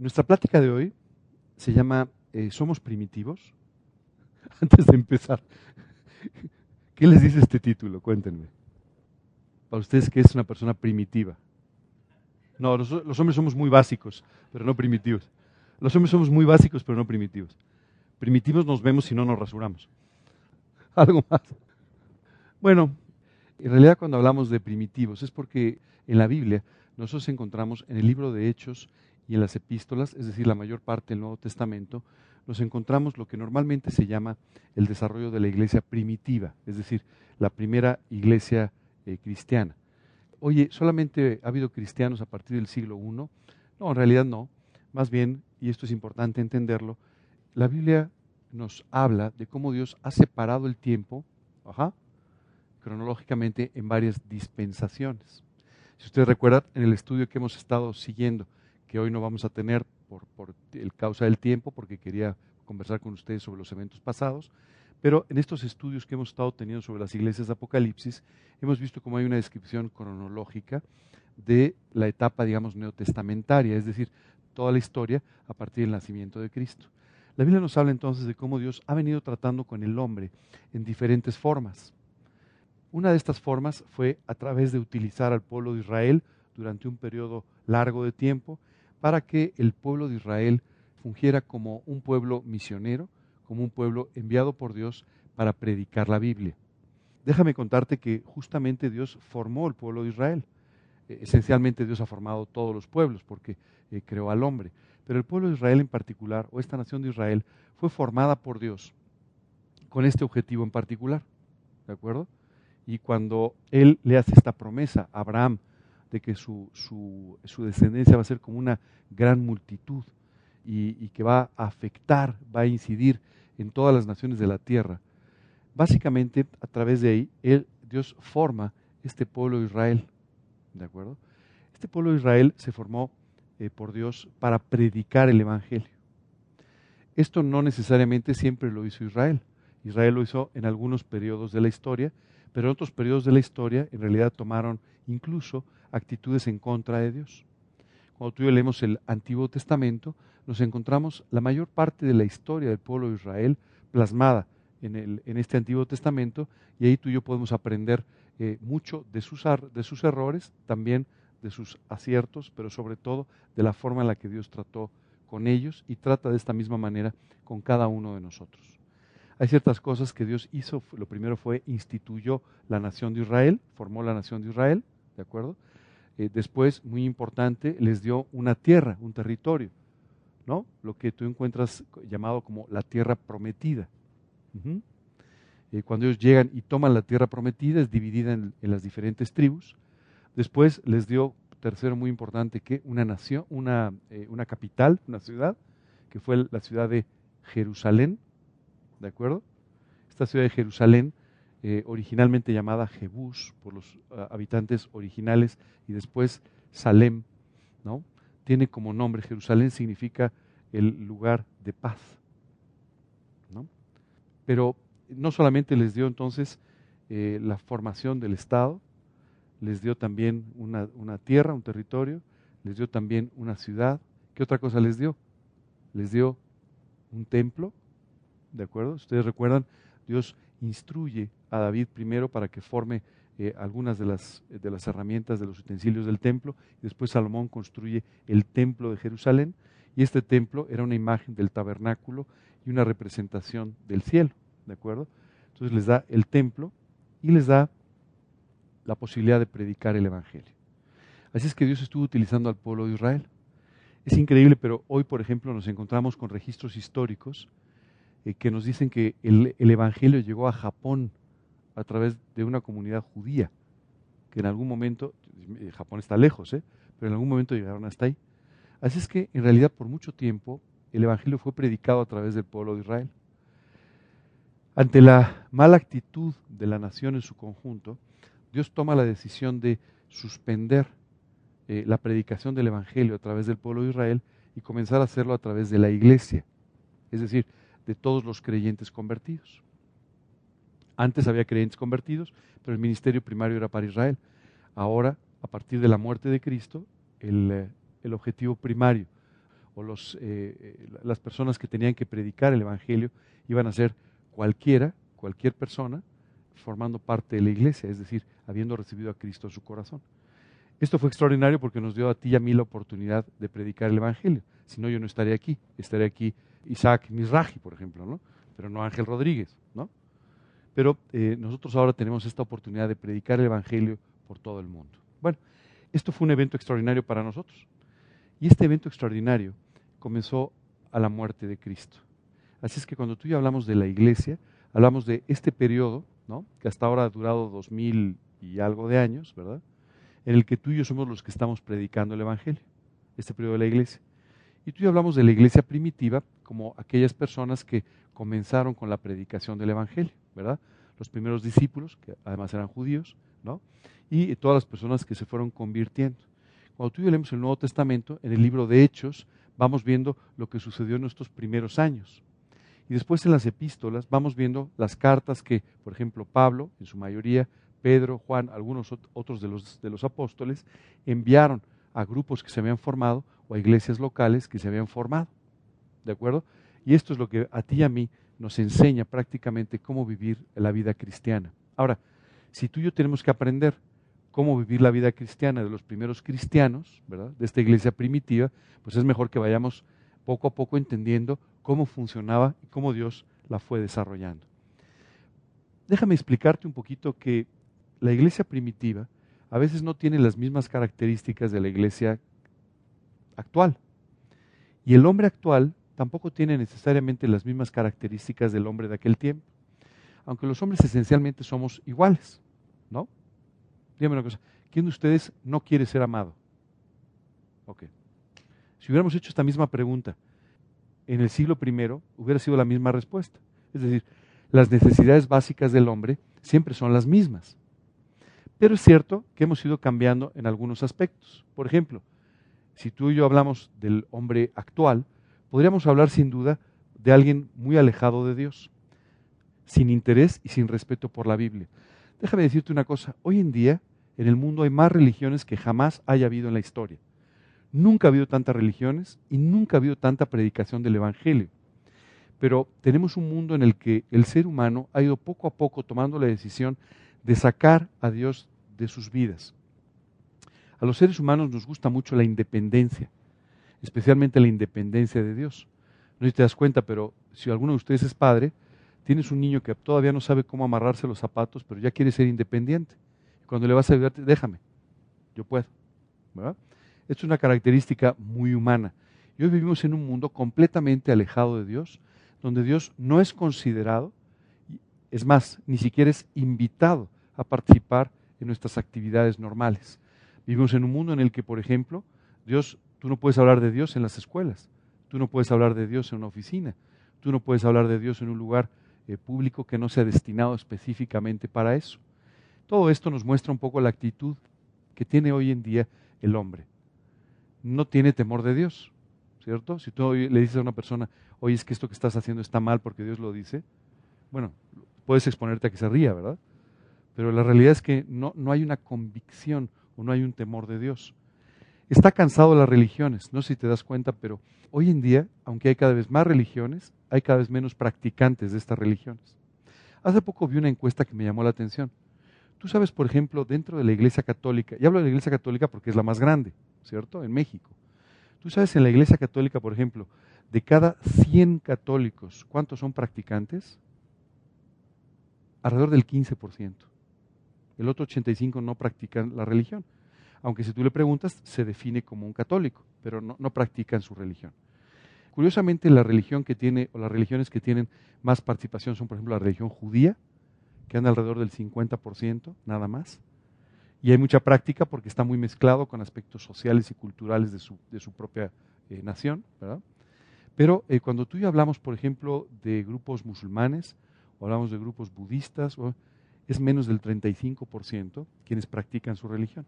nuestra plática de hoy se llama eh, ¿Somos primitivos? Antes de empezar, ¿qué les dice este título? Cuéntenme. Para ustedes, ¿qué es una persona primitiva? No, los, los hombres somos muy básicos, pero no primitivos. Los hombres somos muy básicos, pero no primitivos. Primitivos nos vemos si no nos rasuramos. Algo más. Bueno, en realidad cuando hablamos de primitivos es porque en la Biblia nosotros encontramos en el libro de Hechos y en las epístolas, es decir, la mayor parte del Nuevo Testamento, nos encontramos lo que normalmente se llama el desarrollo de la iglesia primitiva, es decir, la primera iglesia eh, cristiana. Oye, ¿solamente ha habido cristianos a partir del siglo I? No, en realidad no. Más bien, y esto es importante entenderlo, la Biblia nos habla de cómo Dios ha separado el tiempo, cronológicamente, en varias dispensaciones. Si ustedes recuerdan, en el estudio que hemos estado siguiendo, que hoy no vamos a tener por, el causa del tiempo, porque quería conversar con ustedes sobre los eventos pasados, pero en estos estudios que hemos estado teniendo sobre las iglesias de Apocalipsis, hemos visto cómo hay una descripción cronológica de la etapa, digamos, neotestamentaria, es decir, toda la historia a partir del nacimiento de Cristo. La Biblia nos habla entonces de cómo Dios ha venido tratando con el hombre en diferentes formas. Una de estas formas fue a través de utilizar al pueblo de Israel durante un periodo largo de tiempo para que el pueblo de Israel fungiera como un pueblo misionero, como un pueblo enviado por Dios para predicar la Biblia. Déjame contarte que justamente Dios formó el pueblo de Israel. Eh, esencialmente Dios ha formado todos los pueblos porque eh, creó al hombre. Pero el pueblo de Israel en particular, o esta nación de Israel, fue formada por Dios con este objetivo en particular. ¿De acuerdo? Y cuando Él le hace esta promesa a Abraham de que su, su, descendencia va a ser como una gran multitud y, y, que va a afectar, va a incidir en todas las naciones de la tierra, básicamente a través de ahí, él, Dios forma este pueblo de Israel. ¿De acuerdo? Este pueblo de Israel se formó eh, por Dios para predicar el Evangelio. Esto no necesariamente siempre lo hizo Israel. Israel lo hizo en algunos periodos de la historia, pero en otros periodos de la historia en realidad tomaron incluso actitudes en contra de Dios. Cuando tú y yo leemos el Antiguo Testamento, nos encontramos la mayor parte de la historia del pueblo de Israel plasmada en, el, en este Antiguo Testamento y ahí tú y yo podemos aprender eh, mucho de sus, de sus errores, también de sus aciertos, pero sobre todo de la forma en la que Dios trató con ellos y trata de esta misma manera con cada uno de nosotros. Hay ciertas cosas que Dios hizo. Lo primero fue instituyó la nación de Israel, formó la nación de Israel, ¿de acuerdo? Eh, después, muy importante, les dio una tierra, un territorio, ¿no? Lo que tú encuentras llamado como la tierra prometida. Eh, cuando ellos llegan y toman la tierra prometida, es dividida en, las diferentes tribus. Después les dio, tercero muy importante, que una nación, una, eh, una capital, una ciudad, que fue la ciudad de Jerusalén, ¿de acuerdo? Esta ciudad de Jerusalén, eh, originalmente llamada Jebús por los uh, habitantes originales y después Salem, ¿no? Tiene como nombre, Jerusalén significa el lugar de paz, ¿no? Pero no solamente les dio entonces eh, la formación del Estado, les dio también una, una tierra, un territorio, les dio también una ciudad. ¿Qué otra cosa les dio? Les dio un templo, ¿de acuerdo? Ustedes recuerdan, Dios instruye a David primero para que forme eh, algunas de las, de las herramientas de los utensilios del templo, después Salomón construye el templo de Jerusalén, y este templo era una imagen del tabernáculo y una representación del cielo, ¿de acuerdo? Entonces les da el templo y les da la posibilidad de predicar el Evangelio. Así es que Dios estuvo utilizando al pueblo de Israel. Es increíble, pero hoy, por ejemplo, nos encontramos con registros históricos eh, que nos dicen que el, el, Evangelio llegó a Japón a través de una comunidad judía, que en algún momento, eh, Japón está lejos, ¿eh? pero en algún momento llegaron hasta ahí. Así es que, en realidad, por mucho tiempo, el Evangelio fue predicado a través del pueblo de Israel. Ante la mala actitud de la nación en su conjunto, Dios toma la decisión de suspender eh, la predicación del Evangelio a través del pueblo de Israel y comenzar a hacerlo a través de la iglesia, es decir, de todos los creyentes convertidos. Antes había creyentes convertidos, pero el ministerio primario era para Israel. Ahora, a partir de la muerte de Cristo, el, eh, el objetivo primario o los, eh, las personas que tenían que predicar el Evangelio iban a ser cualquiera, cualquier persona, formando parte de la iglesia, es decir, habiendo recibido a Cristo en su corazón. Esto fue extraordinario porque nos dio a ti y a mí la oportunidad de predicar el Evangelio. Si no, yo no estaría aquí. Estaría aquí Isaac Misraji, por ejemplo, ¿no? Pero no Ángel Rodríguez, ¿no? Pero eh, nosotros ahora tenemos esta oportunidad de predicar el Evangelio por todo el mundo. Bueno, esto fue un evento extraordinario para nosotros. Y este evento extraordinario comenzó a la muerte de Cristo. Así es que cuando tú y yo hablamos de la iglesia, hablamos de este periodo, ¿no? que hasta ahora ha durado dos mil y algo de años, ¿verdad? En el que tú y yo somos los que estamos predicando el Evangelio, este periodo de la iglesia. Y tú y yo hablamos de la iglesia primitiva como aquellas personas que comenzaron con la predicación del Evangelio, ¿verdad? Los primeros discípulos, que además eran judíos, ¿no? Y todas las personas que se fueron convirtiendo. Cuando tú y leemos el Nuevo Testamento, en el libro de Hechos, vamos viendo lo que sucedió en nuestros primeros años. Y después en las epístolas vamos viendo las cartas que, por ejemplo, Pablo, en su mayoría, Pedro, Juan, algunos otros de los, de los apóstoles, enviaron a grupos que se habían formado o a iglesias locales que se habían formado. ¿De acuerdo? Y esto es lo que a ti y a mí nos enseña prácticamente cómo vivir la vida cristiana. Ahora, si tú y yo tenemos que aprender cómo vivir la vida cristiana de los primeros cristianos, ¿verdad? De esta iglesia primitiva, pues es mejor que vayamos poco a poco entendiendo cómo funcionaba y cómo Dios la fue desarrollando. Déjame explicarte un poquito que la iglesia primitiva a veces no tiene las mismas características de la iglesia actual. Y el hombre actual tampoco tiene necesariamente las mismas características del hombre de aquel tiempo. Aunque los hombres esencialmente somos iguales, ¿no? Dígame una cosa, ¿quién de ustedes no quiere ser amado? Ok. Si hubiéramos hecho esta misma pregunta en el siglo I, hubiera sido la misma respuesta. Es decir, las necesidades básicas del hombre siempre son las mismas. Pero es cierto que hemos ido cambiando en algunos aspectos. Por ejemplo, si tú y yo hablamos del hombre actual, podríamos hablar sin duda de alguien muy alejado de Dios, sin interés y sin respeto por la Biblia. Déjame decirte una cosa, hoy en día en el mundo hay más religiones que jamás haya habido en la historia. Nunca ha habido tantas religiones y nunca ha habido tanta predicación del Evangelio. Pero tenemos un mundo en el que el ser humano ha ido poco a poco tomando la decisión de sacar a Dios de sus vidas. A los seres humanos nos gusta mucho la independencia, especialmente la independencia de Dios. No sé si te das cuenta, pero si alguno de ustedes es padre, tienes un niño que todavía no sabe cómo amarrarse los zapatos, pero ya quiere ser independiente. Cuando le vas a ayudar, déjame, yo puedo. Esto es una característica muy humana. Y hoy vivimos en un mundo completamente alejado de Dios, donde Dios no es considerado, es más, ni siquiera es invitado a participar en nuestras actividades normales. Vivimos en un mundo en el que, por ejemplo, Dios, tú no puedes hablar de Dios en las escuelas, tú no puedes hablar de Dios en una oficina, tú no puedes hablar de Dios en un lugar eh, público que no sea destinado específicamente para eso. Todo esto nos muestra un poco la actitud que tiene hoy en día el hombre. No tiene temor de Dios, ¿cierto? Si tú le dices a una persona, oye, es que esto que estás haciendo está mal porque Dios lo dice, bueno, puedes exponerte a que se ría, ¿verdad? Pero la realidad es que no, no hay una convicción o no hay un temor de Dios. Está cansado las religiones, no sé si te das cuenta, pero hoy en día, aunque hay cada vez más religiones, hay cada vez menos practicantes de estas religiones. Hace poco vi una encuesta que me llamó la atención. Tú sabes, por ejemplo, dentro de la Iglesia Católica, y hablo de la Iglesia Católica porque es la más grande, ¿cierto? En México. Tú sabes, en la Iglesia Católica, por ejemplo, de cada 100 católicos, ¿cuántos son practicantes? Alrededor del 15%. El otro 85% no practican la religión. Aunque si tú le preguntas, se define como un católico, pero no, no practican su religión. Curiosamente, la religión que tiene, o las religiones que tienen más participación son, por ejemplo, la religión judía, que anda alrededor del 50%, nada más. Y hay mucha práctica porque está muy mezclado con aspectos sociales y culturales de su, de su propia eh, nación. ¿verdad? Pero eh, cuando tú y yo hablamos, por ejemplo, de grupos musulmanes, hablamos de grupos budistas, es menos del 35% quienes practican su religión.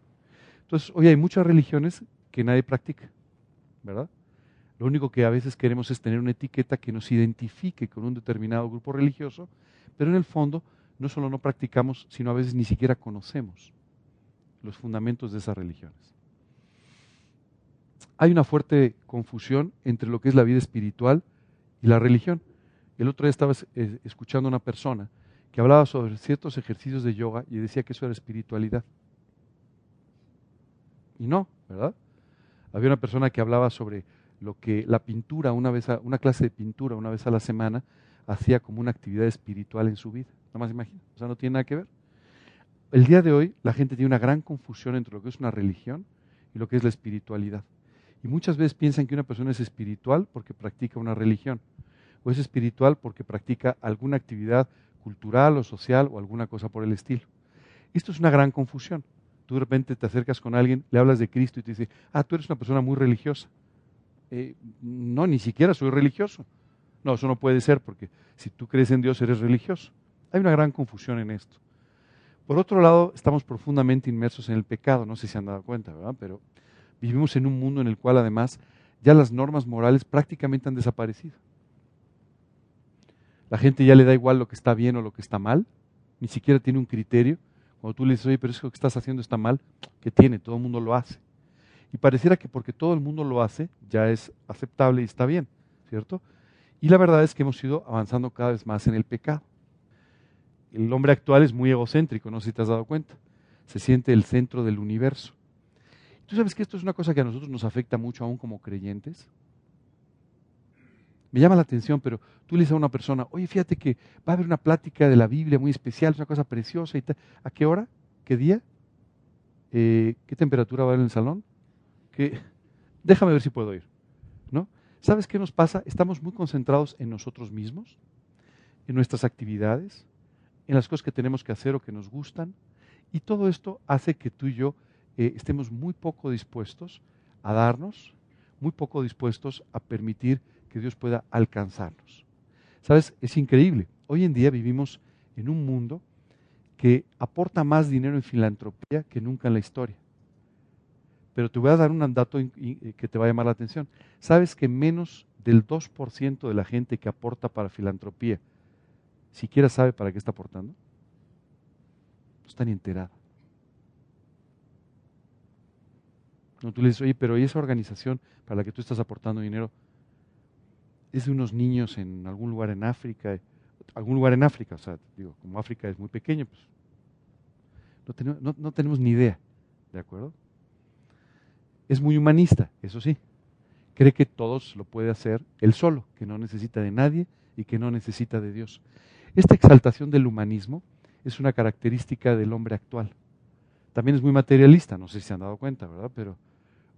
Entonces, hoy hay muchas religiones que nadie practica, ¿verdad? Lo único que a veces queremos es tener una etiqueta que nos identifique con un determinado grupo religioso, pero en el fondo no solo no practicamos, sino a veces ni siquiera conocemos los fundamentos de esas religiones. hay una fuerte confusión entre lo que es la vida espiritual y la religión. El otro día estaba eh, escuchando a una persona que hablaba sobre ciertos ejercicios de yoga y decía que eso era espiritualidad. Y no, ¿verdad? Había una persona que hablaba sobre lo que la pintura, una, vez una clase de pintura una vez a la semana, hacía como una actividad espiritual en su vida. Nada más imagina, o sea, no tiene nada que ver. El día de hoy la gente tiene una gran confusión entre lo que es una religión y lo que es la espiritualidad. Y muchas veces piensan que una persona es espiritual porque practica una religión, o es espiritual porque practica alguna actividad cultural o social o alguna cosa por el estilo. Esto es una gran confusión. Tú de repente te acercas con alguien, le hablas de Cristo y te dice, ah, tú eres una persona muy religiosa. Eh, no, ni siquiera soy religioso. No, eso no puede ser porque si tú crees en Dios eres religioso. Hay una gran confusión en esto. Por otro lado, estamos profundamente inmersos en el pecado, no sé si han dado cuenta, ¿verdad? Pero vivimos en un mundo en el cual además ya las normas morales prácticamente han desaparecido. La gente ya le da igual lo que está bien o lo que está mal, ni siquiera tiene un criterio. Cuando tú le dices, oye, pero eso que estás haciendo está mal, ¿qué tiene? Todo el mundo lo hace. Y pareciera que porque todo el mundo lo hace, ya es aceptable y está bien, ¿cierto? Y la verdad es que hemos ido avanzando cada vez más en el pecado. El hombre actual es muy egocéntrico, no sé si te has dado cuenta. Se siente el centro del universo. ¿Tú sabes que esto es una cosa que a nosotros nos afecta mucho aún como creyentes? Me llama la atención, pero tú le dices a una persona, oye, fíjate que va a haber una plática de la Biblia muy especial, es una cosa preciosa y tal. ¿A qué hora? ¿Qué día? Eh, ¿Qué temperatura va a haber en el salón? ¿Qué? Déjame ver si puedo ir. ¿No? ¿Sabes qué nos pasa? Estamos muy concentrados en nosotros mismos, en nuestras actividades, en las cosas que tenemos que hacer o que nos gustan, y todo esto hace que tú y yo eh, estemos muy poco dispuestos a darnos, muy poco dispuestos a permitir que Dios pueda alcanzarnos. ¿Sabes? Es increíble. Hoy en día vivimos en un mundo que aporta más dinero en filantropía que nunca en la historia. Pero te voy a dar un dato eh, que te va a llamar la atención. ¿Sabes que menos del 2% de la gente que aporta para filantropía siquiera sabe para qué está aportando? No está ni enterada. No, tú le dices, oye, pero ¿y esa organización para la que tú estás aportando dinero es de unos niños en algún lugar en África, algún lugar en África, o sea, digo, como África es muy pequeño, pues no tenemos, no tenemos ni idea, ¿de acuerdo? Es muy humanista, eso sí. Cree que todos lo puede hacer él solo, que no necesita de nadie y que no necesita de Dios. Esta exaltación del humanismo es una característica del hombre actual. También es muy materialista, no sé si se han dado cuenta, ¿verdad? Pero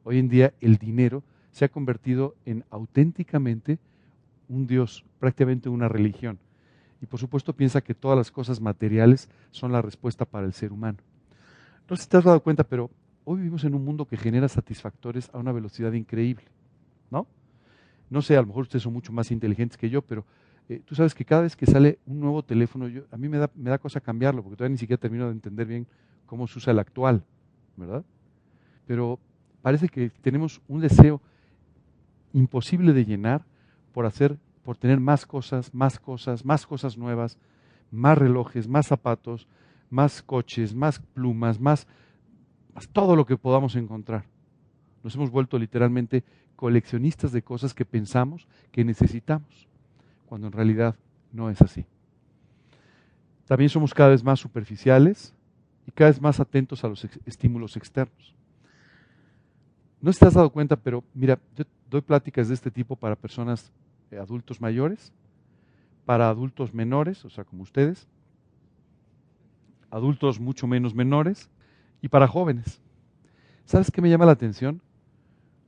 hoy en día el dinero se ha convertido en auténticamente un Dios, prácticamente una religión. Y por supuesto piensa que todas las cosas materiales son la respuesta para el ser humano. No sé si te has dado cuenta, pero hoy vivimos en un mundo que genera satisfactores a una velocidad increíble, ¿no? No sé, a lo mejor ustedes son mucho más inteligentes que yo, pero eh, tú sabes que cada vez que sale un nuevo teléfono, yo, a mí me da, me da cosa cambiarlo, porque todavía ni siquiera termino de entender bien cómo se usa el actual, ¿verdad? Pero parece que tenemos un deseo imposible de llenar por hacer, por tener más cosas, más cosas, más cosas nuevas, más relojes, más zapatos, más coches, más plumas, más, más todo lo que podamos encontrar. Nos hemos vuelto literalmente coleccionistas de cosas que pensamos que necesitamos, cuando en realidad no es así. También somos cada vez más superficiales y cada vez más atentos a los estímulos externos. No te has dado cuenta, pero mira, yo doy pláticas de este tipo para personas adultos mayores, para adultos menores, o sea, como ustedes, adultos mucho menos menores, y para jóvenes. ¿Sabes qué me llama la atención?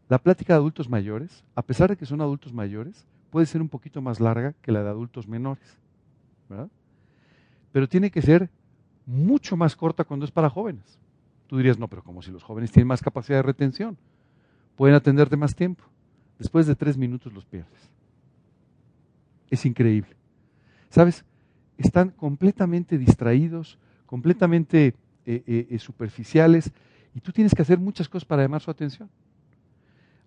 La plática de adultos mayores, a pesar de que son adultos mayores, puede ser un poquito más larga que la de adultos menores, ¿verdad? Pero tiene que ser mucho más corta cuando es para jóvenes. Tú dirías, no, pero como si los jóvenes tienen más capacidad de retención, pueden atenderte más tiempo. Después de tres minutos los pierdes. Es increíble. ¿Sabes? Están completamente distraídos, completamente eh, eh, eh, superficiales, y tú tienes que hacer muchas cosas para llamar su atención.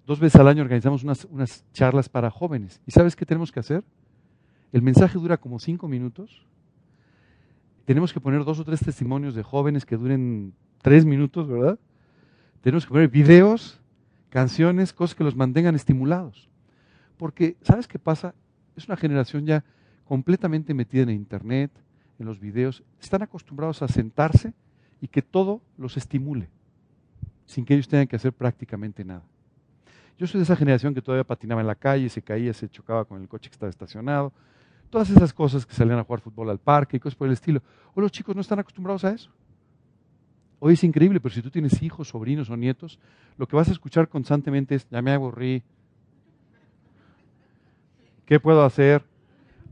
Dos veces al año organizamos unas, unas charlas para jóvenes. ¿Y sabes qué tenemos que hacer? El mensaje dura como cinco minutos. Tenemos que poner dos o tres testimonios de jóvenes que duren tres minutos, ¿verdad? Tenemos que poner videos canciones, cosas que los mantengan estimulados. Porque, ¿sabes qué pasa? Es una generación ya completamente metida en Internet, en los videos. Están acostumbrados a sentarse y que todo los estimule, sin que ellos tengan que hacer prácticamente nada. Yo soy de esa generación que todavía patinaba en la calle, se caía, se chocaba con el coche que estaba estacionado. Todas esas cosas que salían a jugar fútbol al parque y cosas por el estilo. Hoy los chicos no están acostumbrados a eso. Hoy es increíble, pero si tú tienes hijos, sobrinos o nietos, lo que vas a escuchar constantemente es, ya me aburrí. ¿Qué puedo hacer?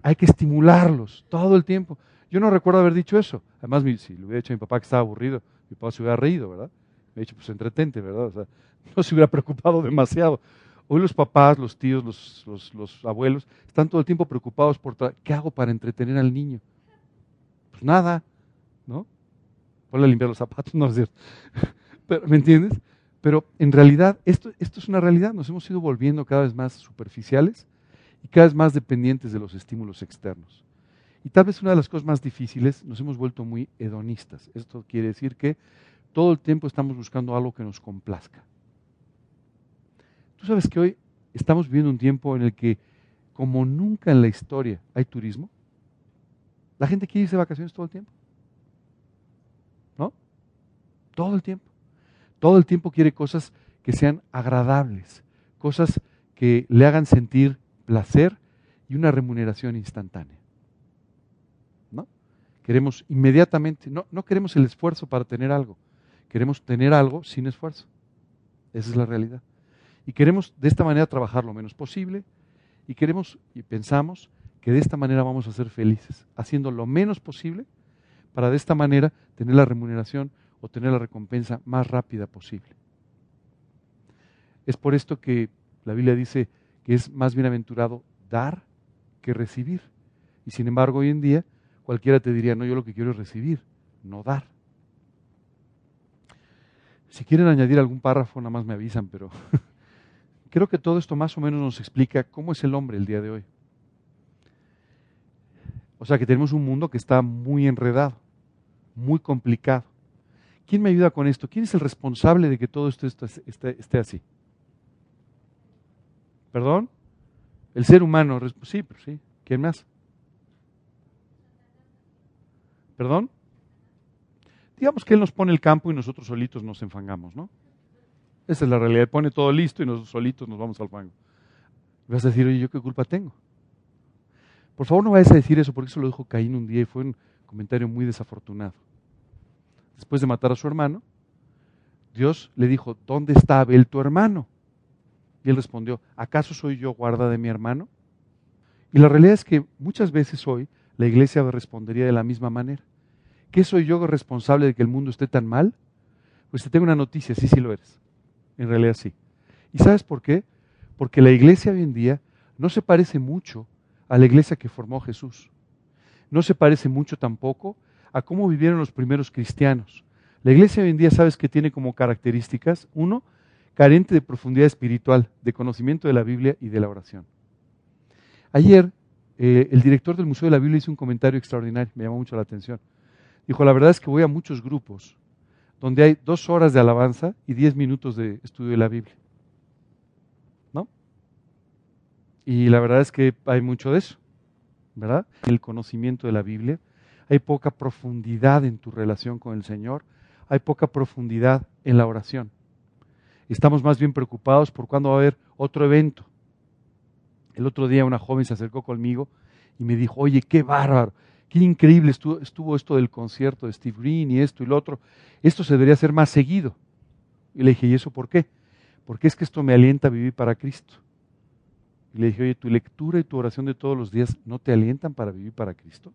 Hay que estimularlos todo el tiempo. Yo no recuerdo haber dicho eso. Además, si le hubiera dicho a mi papá que estaba aburrido, mi papá se hubiera reído, ¿verdad? Me ha dicho, pues entretente, ¿verdad? No se hubiera preocupado demasiado. Hoy los papás, los tíos, los, los, abuelos están todo el tiempo preocupados por qué hago para entretener al niño. Pues nada, ¿no? Ponle a limpiar los zapatos, no es cierto. Pero, ¿Me entiendes? Pero en realidad, esto, esto es una realidad. Nos hemos ido volviendo cada vez más superficiales y cada vez más dependientes de los estímulos externos. Y tal vez una de las cosas más difíciles, nos hemos vuelto muy hedonistas. Esto quiere decir que todo el tiempo estamos buscando algo que nos complazca. Tú sabes que hoy estamos viviendo un tiempo en el que, como nunca en la historia hay turismo, la gente quiere irse de vacaciones todo el tiempo. ¿No? Todo el tiempo. Todo el tiempo quiere cosas que sean agradables, cosas que le hagan sentir placer y una remuneración instantánea. ¿No? Queremos inmediatamente, no, no queremos el esfuerzo para tener algo, queremos tener algo sin esfuerzo. Esa es la realidad. Y queremos de esta manera trabajar lo menos posible y queremos y pensamos que de esta manera vamos a ser felices, haciendo lo menos posible para de esta manera tener la remuneración o tener la recompensa más rápida posible. Es por esto que la Biblia dice es más bienaventurado dar que recibir. Y sin embargo, hoy en día cualquiera te diría, no, yo lo que quiero es recibir, no dar. Si quieren añadir algún párrafo, nada más me avisan, pero Creo que todo esto más o menos nos explica cómo es el hombre el día de hoy. O sea que tenemos un mundo que está muy enredado, muy complicado. ¿Quién me ayuda con esto? ¿Quién es el responsable de que todo esto esté, así? ¿Perdón? El ser humano. Sí, pero sí. ¿Quién más? ¿Perdón? Digamos que Él nos pone el campo y nosotros solitos nos enfangamos, ¿no? Esa es la realidad. Pone todo listo y nosotros solitos nos vamos al fango. vas a decir, oye, ¿yo qué culpa tengo? Por favor, no vayas a decir eso porque eso lo dijo Caín un día y fue un comentario muy desafortunado. Después de matar a su hermano, Dios le dijo, ¿dónde está Abel tu hermano? Él respondió, ¿acaso soy yo guarda de mi hermano? Y la realidad es que muchas veces hoy la iglesia respondería de la misma manera. ¿Qué soy yo responsable de que el mundo esté tan mal? Pues te tengo una noticia, sí, sí lo eres. En realidad sí. ¿Y sabes por qué? Porque la iglesia hoy en día no se parece mucho a la iglesia que formó Jesús. No se parece mucho tampoco a cómo vivieron los primeros cristianos. La iglesia hoy en día, ¿sabes qué tiene como características? Uno, carente de profundidad espiritual, de conocimiento de la Biblia y de la oración. Ayer, eh, el director del Museo de la Biblia hizo un comentario extraordinario, me llamó mucho la atención. Dijo, la verdad es que voy a muchos grupos donde hay dos horas de alabanza y diez minutos de estudio de la Biblia. ¿No? Y la verdad es que hay mucho de eso, ¿verdad? El conocimiento de la Biblia. Hay poca profundidad en tu relación con el Señor. Hay poca profundidad en la oración. Estamos más bien preocupados por cuándo va a haber otro evento. El otro día una joven se acercó conmigo y me dijo, oye, qué bárbaro qué increíble estuvo, esto del concierto de Steve Green y esto y lo otro. Esto se debería hacer más seguido. Y le dije, ¿y eso por qué? Porque es que esto me alienta a vivir para Cristo. Y le dije, oye, tu lectura y tu oración de todos los días no te alientan para vivir para Cristo.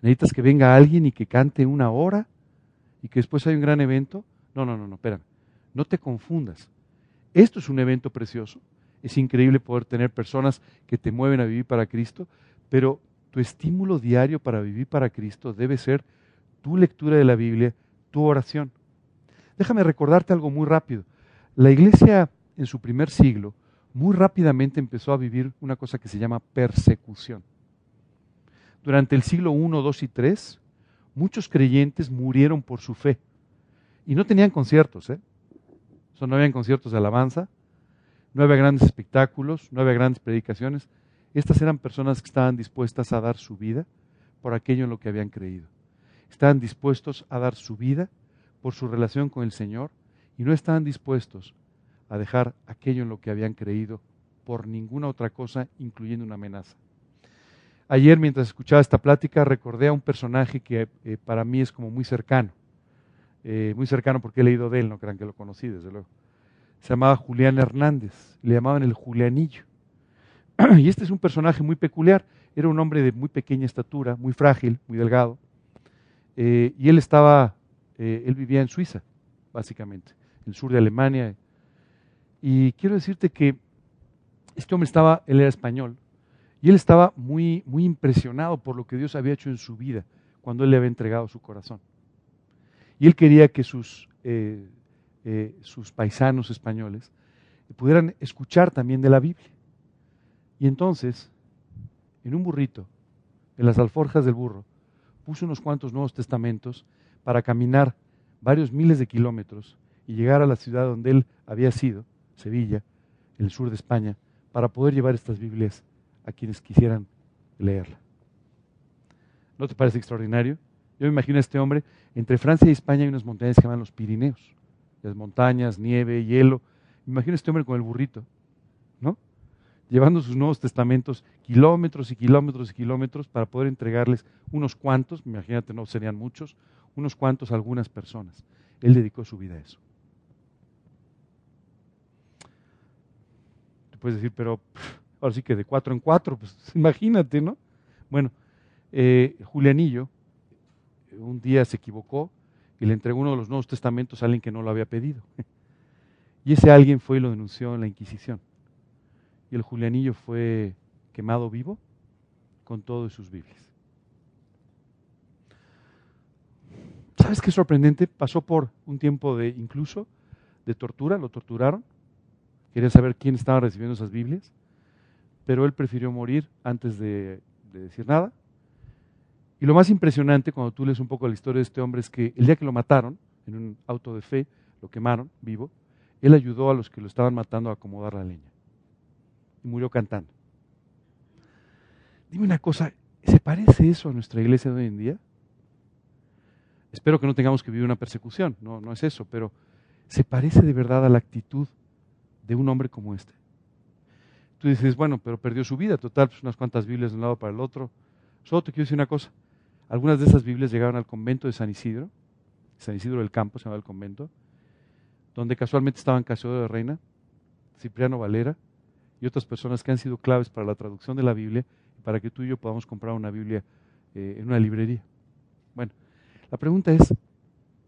Necesitas que venga alguien y que cante una hora y que después hay un gran evento. No, no, no, no, espérame. No te confundas. Esto es un evento precioso. Es increíble poder tener personas que te mueven a vivir para Cristo, pero tu estímulo diario para vivir para Cristo debe ser tu lectura de la Biblia, tu oración. Déjame recordarte algo muy rápido. La iglesia en su primer siglo muy rápidamente empezó a vivir una cosa que se llama persecución. Durante el siglo I, II y III, muchos creyentes murieron por su fe. Y no tenían conciertos, ¿eh? No había conciertos de alabanza, no había grandes espectáculos, no había grandes predicaciones. Estas eran personas que estaban dispuestas a dar su vida por aquello en lo que habían creído. Estaban dispuestos a dar su vida por su relación con el Señor y no estaban dispuestos a dejar aquello en lo que habían creído por ninguna otra cosa, incluyendo una amenaza. Ayer, mientras escuchaba esta plática, recordé a un personaje que eh, para mí es como muy cercano. Eh, muy cercano porque he leído de él, no crean que lo conocí, desde luego. Se llamaba Julián Hernández, le llamaban el Julianillo. y este es un personaje muy peculiar. Era un hombre de muy pequeña estatura, muy frágil, muy delgado. Eh, y él estaba, él vivía en Suiza, básicamente, en el sur de Alemania. Y quiero decirte que este hombre estaba, él era español, y él estaba muy, muy impresionado por lo que Dios había hecho en su vida cuando él le había entregado su corazón. Y él quería que sus, eh, eh, sus paisanos españoles pudieran escuchar también de la Biblia. Y entonces, en un burrito, en las alforjas del burro, puso unos cuantos nuevos testamentos para caminar varios miles de kilómetros y llegar a la ciudad donde él había sido, Sevilla, en el sur de España, para poder llevar estas Biblias a quienes quisieran leerla. ¿No te parece extraordinario? Yo me imagino a este hombre, entre Francia y España hay unas montañas que se llaman los Pirineos, las montañas, nieve, hielo. Me imagino a este hombre con el burrito, ¿no? Llevando sus nuevos testamentos kilómetros y kilómetros y kilómetros para poder entregarles unos cuantos, imagínate, no serían muchos, unos cuantos a algunas personas. Él dedicó su vida a eso. Te puedes decir, pero ahora sí que de cuatro en cuatro, pues imagínate, ¿no? Bueno, eh, Julianillo un día se equivocó y le entregó uno de los Nuevos Testamentos a alguien que no lo había pedido. Y ese alguien fue y lo denunció en la Inquisición. Y el Julianillo fue quemado vivo con todas sus Biblias. ¿Sabes qué sorprendente? Pasó por un tiempo de incluso de tortura, lo torturaron. Querían saber quién estaba recibiendo esas Biblias pero él prefirió morir antes de, decir nada. Y lo más impresionante cuando tú lees un poco la historia de este hombre es que el día que lo mataron, en un auto de fe, lo quemaron vivo, él ayudó a los que lo estaban matando a acomodar la leña. Y murió cantando. Dime una cosa, ¿se parece eso a nuestra iglesia de hoy en día? Espero que no tengamos que vivir una persecución, no, no es eso, pero ¿se parece de verdad a la actitud de un hombre como este? Tú dices, bueno, pero perdió su vida, total, pues unas cuantas Biblias de un lado para el otro. Solo te quiero decir una cosa. Algunas de esas Biblias llegaron al convento de San Isidro, San Isidro del Campo se llama el convento, donde casualmente estaban Casio de Reina, Cipriano Valera y otras personas que han sido claves para la traducción de la Biblia y para que tú y yo podamos comprar una Biblia eh, en una librería. Bueno, la pregunta es,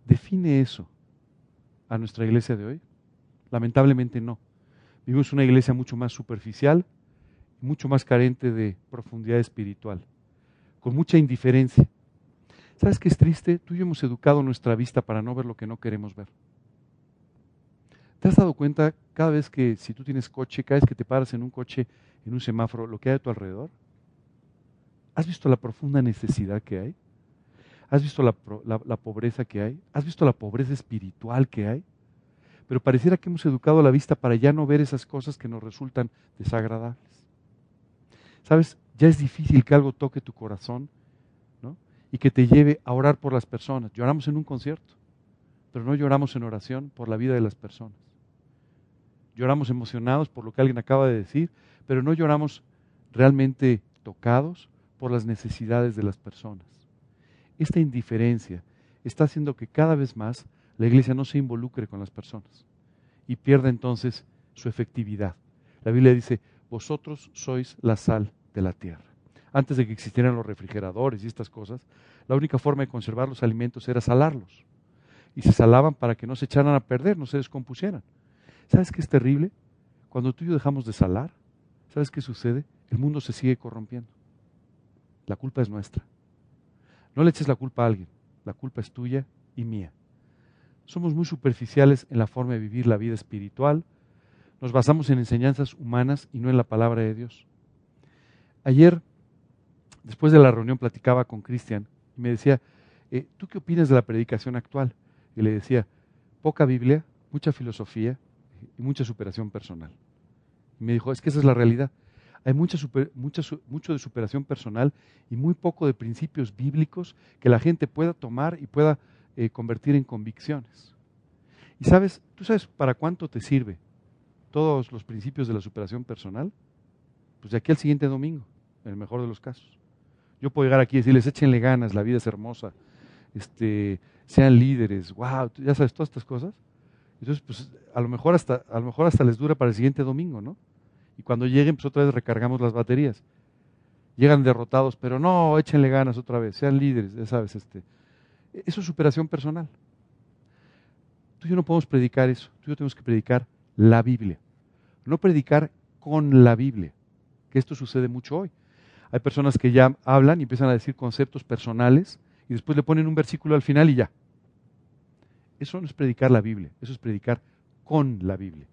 ¿define eso a nuestra iglesia de hoy? Lamentablemente no. Vivimos una iglesia mucho más superficial, mucho más carente de profundidad espiritual, con mucha indiferencia. ¿Sabes qué es triste? Tú y yo hemos educado nuestra vista para no ver lo que no queremos ver. ¿Te has dado cuenta cada vez que si tú tienes coche, cada vez que te paras en un coche, en un semáforo, lo que hay a tu alrededor? ¿Has visto la profunda necesidad que hay? ¿Has visto la, la pobreza que hay? ¿Has visto la pobreza espiritual que hay? pero pareciera que hemos educado la vista para ya no ver esas cosas que nos resultan desagradables. ¿Sabes? Ya es difícil que algo toque tu corazón ¿no? y que te lleve a orar por las personas. Lloramos en un concierto, pero no lloramos en oración por la vida de las personas. Lloramos emocionados por lo que alguien acaba de decir, pero no lloramos realmente tocados por las necesidades de las personas. Esta indiferencia está haciendo que cada vez más la iglesia no se involucre con las personas y pierda entonces su efectividad. La Biblia dice, vosotros sois la sal de la tierra. Antes de que existieran los refrigeradores y estas cosas, la única forma de conservar los alimentos era salarlos. Y se salaban para que no se echaran a perder, no se descompusieran. ¿Sabes qué es terrible? Cuando tú y yo dejamos de salar, ¿sabes qué sucede? El mundo se sigue corrompiendo. La culpa es nuestra. No le eches la culpa a alguien, la culpa es tuya y mía. Somos muy superficiales en la forma de vivir la vida espiritual. Nos basamos en enseñanzas humanas y no en la palabra de Dios. Ayer, después de la reunión, platicaba con Cristian y me decía, eh, ¿tú qué opinas de la predicación actual? Y le decía, poca Biblia, mucha filosofía, y mucha superación personal. Y me dijo, es que esa es la realidad. Hay mucha, mucha mucho de superación personal y muy poco de principios bíblicos que la gente pueda tomar y pueda eh, convertir en convicciones. Y sabes, ¿tú sabes para cuánto te sirve todos los principios de la superación personal? Pues de aquí al siguiente domingo, en el mejor de los casos. Yo puedo llegar aquí y decirles, échenle ganas, la vida es hermosa, este, sean líderes, wow, ya sabes, todas estas cosas. Entonces, pues a lo mejor hasta, a lo mejor hasta les dura para el siguiente domingo, ¿no? Y cuando lleguen, pues otra vez recargamos las baterías. Llegan derrotados, pero no, échenle ganas otra vez, sean líderes, ya sabes, este. Eso es superación personal. Tú y yo no podemos predicar eso, tú y yo tenemos que predicar la Biblia. No predicar con la Biblia, que esto sucede mucho hoy. Hay personas que ya hablan y empiezan a decir conceptos personales y después le ponen un versículo al final y ya. Eso no es predicar la Biblia, eso es predicar con la Biblia.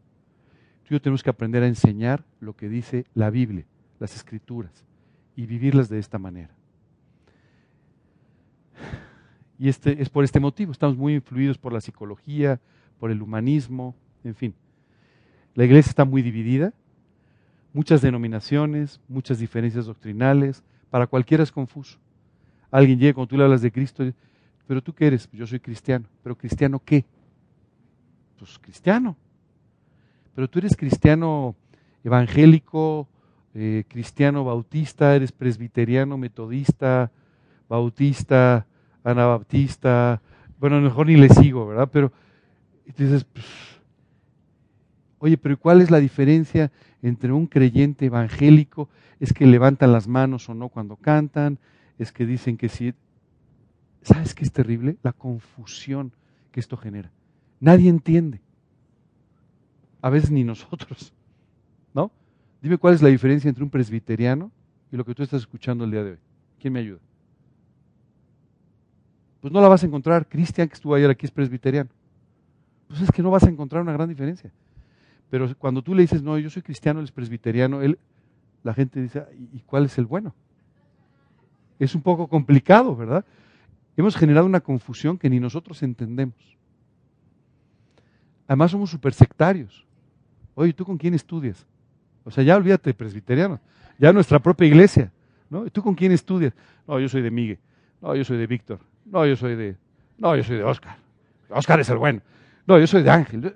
Tú y yo tenemos que aprender a enseñar lo que dice la Biblia, las escrituras, y vivirlas de esta manera. Y este, es por este motivo, estamos muy influidos por la psicología, por el humanismo, en fin. La iglesia está muy dividida, muchas denominaciones, muchas diferencias doctrinales, para cualquiera es confuso. Alguien llega cuando tú le hablas de Cristo, pero tú qué eres? Yo soy cristiano. ¿Pero cristiano qué? Pues cristiano. Pero tú eres cristiano evangélico, eh, cristiano bautista, eres presbiteriano, metodista, bautista, anabaptista. Bueno, mejor ni le sigo, ¿verdad? Pero dices, pues, oye, pero ¿cuál es la diferencia entre un creyente evangélico? Es que levantan las manos o no cuando cantan, es que dicen que sí. ¿Sabes qué es terrible? La confusión que esto genera. Nadie entiende. A veces ni nosotros. ¿No? Dime cuál es la diferencia entre un presbiteriano y lo que tú estás escuchando el día de hoy. ¿Quién me ayuda? Pues no la vas a encontrar. Cristian, que estuvo ayer aquí, es presbiteriano. Pues es que no vas a encontrar una gran diferencia. Pero cuando tú le dices, no, yo soy cristiano, él es presbiteriano, él, la gente dice, ¿y cuál es el bueno? Es un poco complicado, ¿verdad? Hemos generado una confusión que ni nosotros entendemos. Además somos super sectarios. Oye, ¿tú con quién estudias? O sea, ya olvídate presbiteriano, ya nuestra propia iglesia. ¿no? ¿Tú con quién estudias? No, yo soy de Miguel. No, yo soy de Víctor. No, yo soy de. No, yo soy de Oscar. Oscar es el bueno. No, yo soy de Ángel.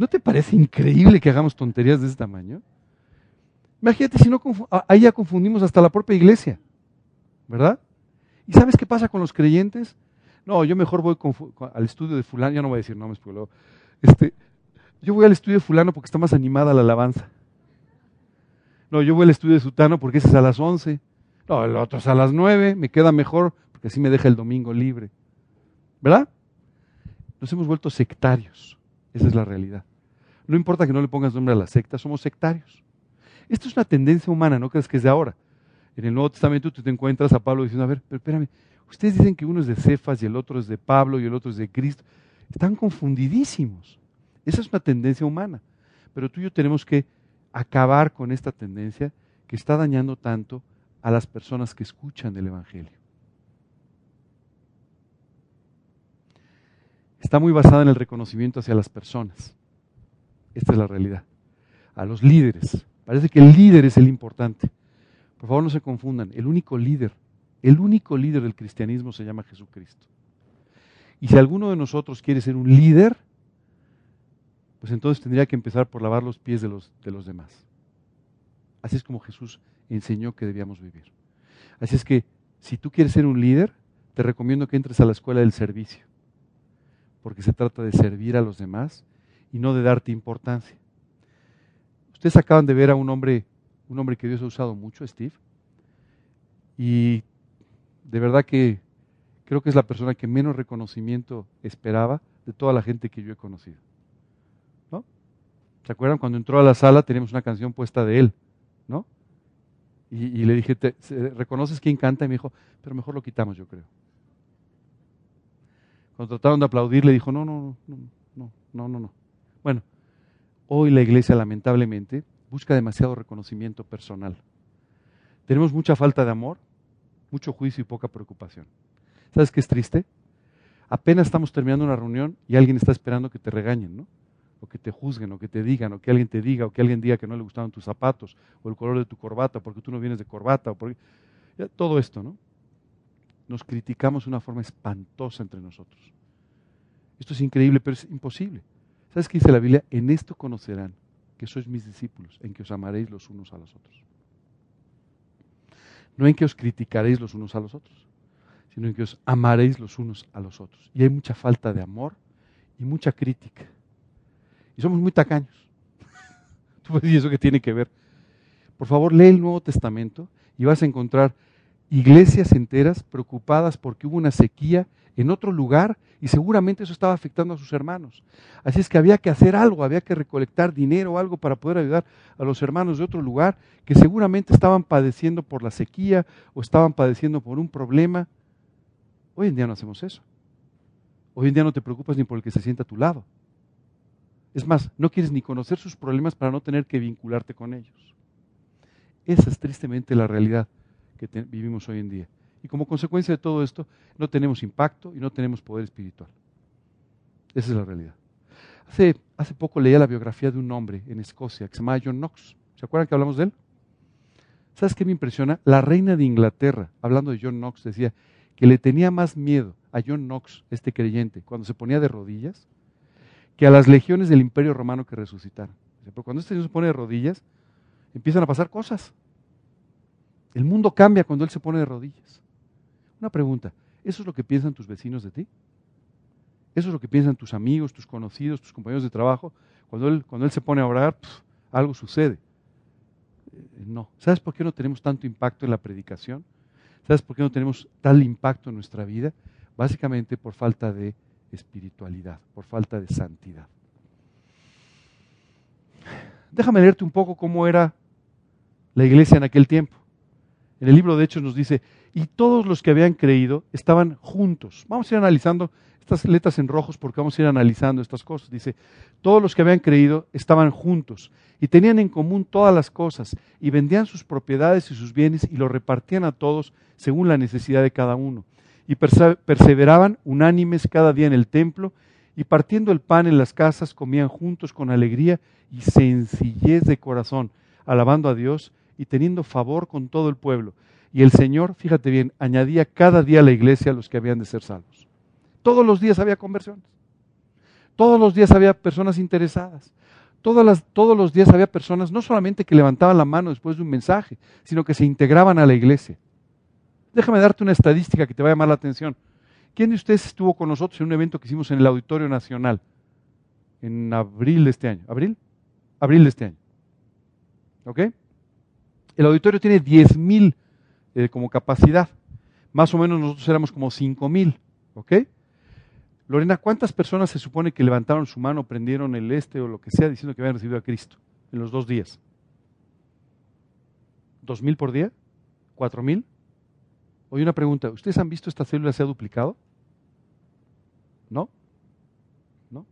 ¿No te parece increíble que hagamos tonterías de ese tamaño? Imagínate si no ahí ya confundimos hasta la propia iglesia. ¿verdad? ¿Y sabes qué pasa con los creyentes? No, yo mejor voy al estudio de fulano, ya no voy a decir nombres, porque luego, este, yo voy al estudio de fulano porque está más animada la alabanza. No, yo voy al estudio de sutano porque ese es a las 11. No, el otro es a las 9, me queda mejor porque así me deja el domingo libre. ¿Verdad? Nos hemos vuelto sectarios. Esa es la realidad. No importa que no le pongas nombre a la secta, somos sectarios. Esto es una tendencia humana, no crees que es de ahora. En el Nuevo Testamento tú te encuentras a Pablo diciendo, a ver, pero espérame, ustedes dicen que uno es de Cefas y el otro es de Pablo y el otro es de Cristo. Están confundidísimos. Esa es una tendencia humana. Pero tú y yo tenemos que acabar con esta tendencia que está dañando tanto a las personas que escuchan el Evangelio. Está muy basada en el reconocimiento hacia las personas. Esta es la realidad. A los líderes. Parece que el líder es el importante. Por favor, no se confundan. El único líder, el único líder del cristianismo se llama Jesucristo. Y si alguno de nosotros quiere ser un líder, pues entonces tendría que empezar por lavar los pies de los, de los demás. Así es como Jesús enseñó que debíamos vivir. Así es que si tú quieres ser un líder, te recomiendo que entres a la escuela del servicio, porque se trata de servir a los demás y no de darte importancia. Ustedes acaban de ver a un hombre un hombre que Dios ha usado mucho, Steve. Y de verdad que creo que es la persona que menos reconocimiento esperaba de toda la gente que yo he conocido. ¿No? ¿Se acuerdan? Cuando entró a la sala teníamos una canción puesta de él, ¿no? Y, le dije, ¿reconoces quién canta? Y me dijo, pero mejor lo quitamos, yo creo. Cuando trataron de aplaudir, le dijo, no, no, no, no, no, no, no. Bueno, hoy la iglesia lamentablemente busca demasiado reconocimiento personal. Tenemos mucha falta de amor, mucho juicio y poca preocupación. ¿Sabes qué es triste? Apenas estamos terminando una reunión y alguien está esperando que te regañen, ¿no? o que te juzguen, o que te digan, o que alguien te diga, o que alguien diga que no le gustaban tus zapatos, o el color de tu corbata, porque tú no vienes de corbata, o porque... todo esto, ¿no? Nos criticamos de una forma espantosa entre nosotros. Esto es increíble, pero es imposible. ¿Sabes qué dice la Biblia? En esto conocerán que sois mis discípulos, en que os amaréis los unos a los otros. No en que os criticaréis los unos a los otros, sino en que os amaréis los unos a los otros. Y hay mucha falta de amor y mucha crítica. Y somos muy tacaños. Tú puedes decir eso que tiene que ver. Por favor, lee el Nuevo Testamento y vas a encontrar iglesias enteras preocupadas porque hubo una sequía en otro lugar y seguramente eso estaba afectando a sus hermanos. Así es que había que hacer algo, había que recolectar dinero o algo para poder ayudar a los hermanos de otro lugar que seguramente estaban padeciendo por la sequía o estaban padeciendo por un problema. Hoy en día no hacemos eso. Hoy en día no te preocupas ni por el que se sienta a tu lado. Es más, no quieres ni conocer sus problemas para no tener que vincularte con ellos. Esa es tristemente la realidad que vivimos hoy en día. Y como consecuencia de todo esto, no tenemos impacto y no tenemos poder espiritual. Esa es la realidad. Hace, hace poco leía la biografía de un hombre en Escocia que se llama John Knox. ¿Se acuerdan que hablamos de él? ¿Sabes qué me impresiona? La reina de Inglaterra, hablando de John Knox, decía que le tenía más miedo a John Knox, este creyente, cuando se ponía de rodillas, que a las legiones del imperio romano que resucitaron. Pero cuando este Dios se pone de rodillas, empiezan a pasar cosas. El mundo cambia cuando Él se pone de rodillas. Una pregunta, ¿eso es lo que piensan tus vecinos de ti? ¿Eso es lo que piensan tus amigos, tus conocidos, tus compañeros de trabajo? Cuando Él, cuando él se pone a orar, algo sucede. Eh, no. ¿Sabes por qué no tenemos tanto impacto en la predicación? ¿Sabes por qué no tenemos tal impacto en nuestra vida? Básicamente por falta de espiritualidad, por falta de santidad. Déjame leerte un poco cómo era la iglesia en aquel tiempo. En el libro de Hechos nos dice, y todos los que habían creído estaban juntos. Vamos a ir analizando estas letras en rojos porque vamos a ir analizando estas cosas. Dice, todos los que habían creído estaban juntos y tenían en común todas las cosas y vendían sus propiedades y sus bienes y los repartían a todos según la necesidad de cada uno. Y perseveraban unánimes cada día en el templo y partiendo el pan en las casas comían juntos con alegría y sencillez de corazón, alabando a Dios y teniendo favor con todo el pueblo. Y el Señor, fíjate bien, añadía cada día a la iglesia a los que habían de ser salvos. Todos los días había conversiones. Todos los días había personas interesadas. Todos los días había personas no solamente que levantaban la mano después de un mensaje, sino que se integraban a la iglesia. Déjame darte una estadística que te va a llamar la atención. ¿Quién de ustedes estuvo con nosotros en un evento que hicimos en el Auditorio Nacional en abril de este año? ¿Abril? Abril de este año. ¿Ok? El auditorio tiene 10.000 mil eh, como capacidad. Más o menos nosotros éramos como 5 mil. ¿Ok? Lorena, ¿cuántas personas se supone que levantaron su mano, prendieron el este o lo que sea diciendo que habían recibido a Cristo en los dos días? ¿Dos mil por día? ¿Cuatro mil? Oye, una pregunta, ¿ustedes han visto esta célula se ha duplicado? ¿No? ¿No?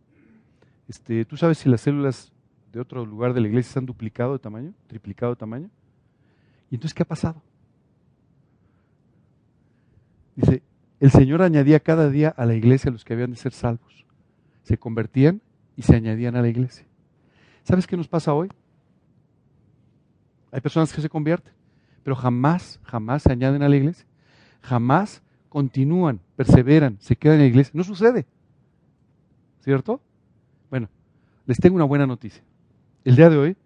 Este, ¿Tú sabes si las células de otro lugar de la iglesia se han duplicado de tamaño, triplicado de tamaño? ¿Y entonces qué ha pasado? Dice, el Señor añadía cada día a la iglesia los que habían de ser salvos. Se convertían y se añadían a la iglesia. ¿Sabes qué nos pasa hoy? Hay personas que se convierten, pero jamás, jamás se añaden a la iglesia. Jamás continúan, perseveran, se quedan en la iglesia. No sucede. ¿Cierto? Bueno, les tengo una buena noticia. El día de hoy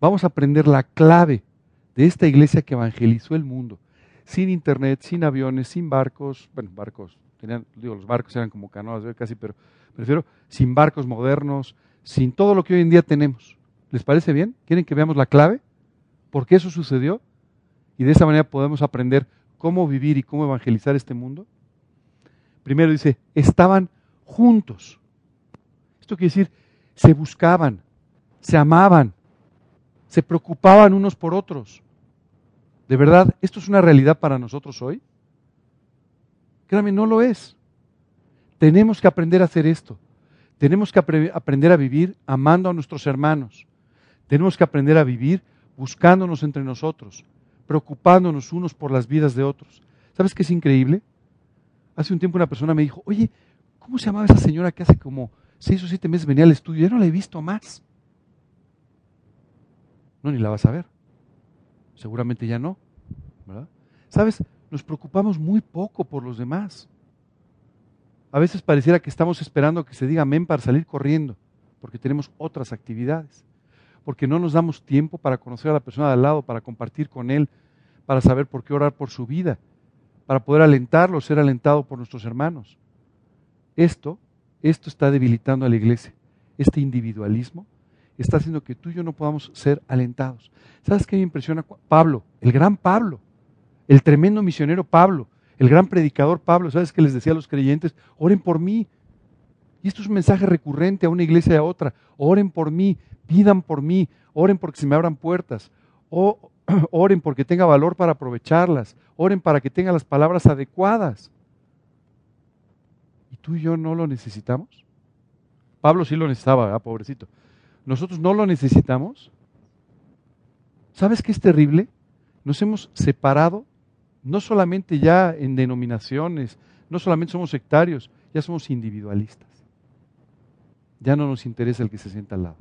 vamos a aprender la clave de esta iglesia que evangelizó el mundo sin internet, sin aviones, sin barcos, bueno, barcos, tenían, digo, los barcos eran como canoas casi, pero prefiero sin barcos modernos, sin todo lo que hoy en día tenemos. ¿Les parece bien? ¿Quieren que veamos la clave? ¿Por qué eso sucedió? Y de esa manera podemos aprender cómo vivir y cómo evangelizar este mundo. Primero dice, estaban juntos. Esto quiere decir, se buscaban, se amaban, se preocupaban unos por otros. ¿De verdad esto es una realidad para nosotros hoy? Créame, no lo es. Tenemos que aprender a hacer esto. Tenemos que aprender a vivir amando a nuestros hermanos. Tenemos que aprender a vivir buscándonos entre nosotros, preocupándonos unos por las vidas de otros. ¿Sabes qué es increíble? Hace un tiempo una persona me dijo, oye, ¿cómo se llamaba esa señora que hace como seis o siete meses venía al estudio, ya no la he visto más. No, ni la vas a ver. Seguramente ya no. ¿verdad? ¿Sabes? Nos preocupamos muy poco por los demás. A veces pareciera que estamos esperando que se diga amén para salir corriendo, porque tenemos otras actividades, porque no nos damos tiempo para conocer a la persona de al lado, para compartir con él, para saber por qué orar por su vida, para poder alentarlo, ser alentado por nuestros hermanos. Esto, esto está debilitando a la iglesia. Este individualismo está haciendo que tú y yo no podamos ser alentados. ¿Sabes qué me impresiona? Pablo, el gran Pablo, el tremendo misionero Pablo, el gran predicador Pablo, ¿sabes qué les decía a los creyentes? Oren por mí. Y esto es un mensaje recurrente a una iglesia y a otra. Oren por mí, pidan por mí, oren porque se me abran puertas, oren porque tenga valor para aprovecharlas, oren para que tenga las palabras adecuadas. ¿Y tú y yo no lo necesitamos? Pablo sí lo necesitaba, pobrecito. ¿Nosotros no lo necesitamos? ¿Sabes qué es terrible? Nos hemos separado no solamente ya en denominaciones, no solamente somos sectarios, ya somos individualistas. Ya no nos interesa el que se sienta al lado.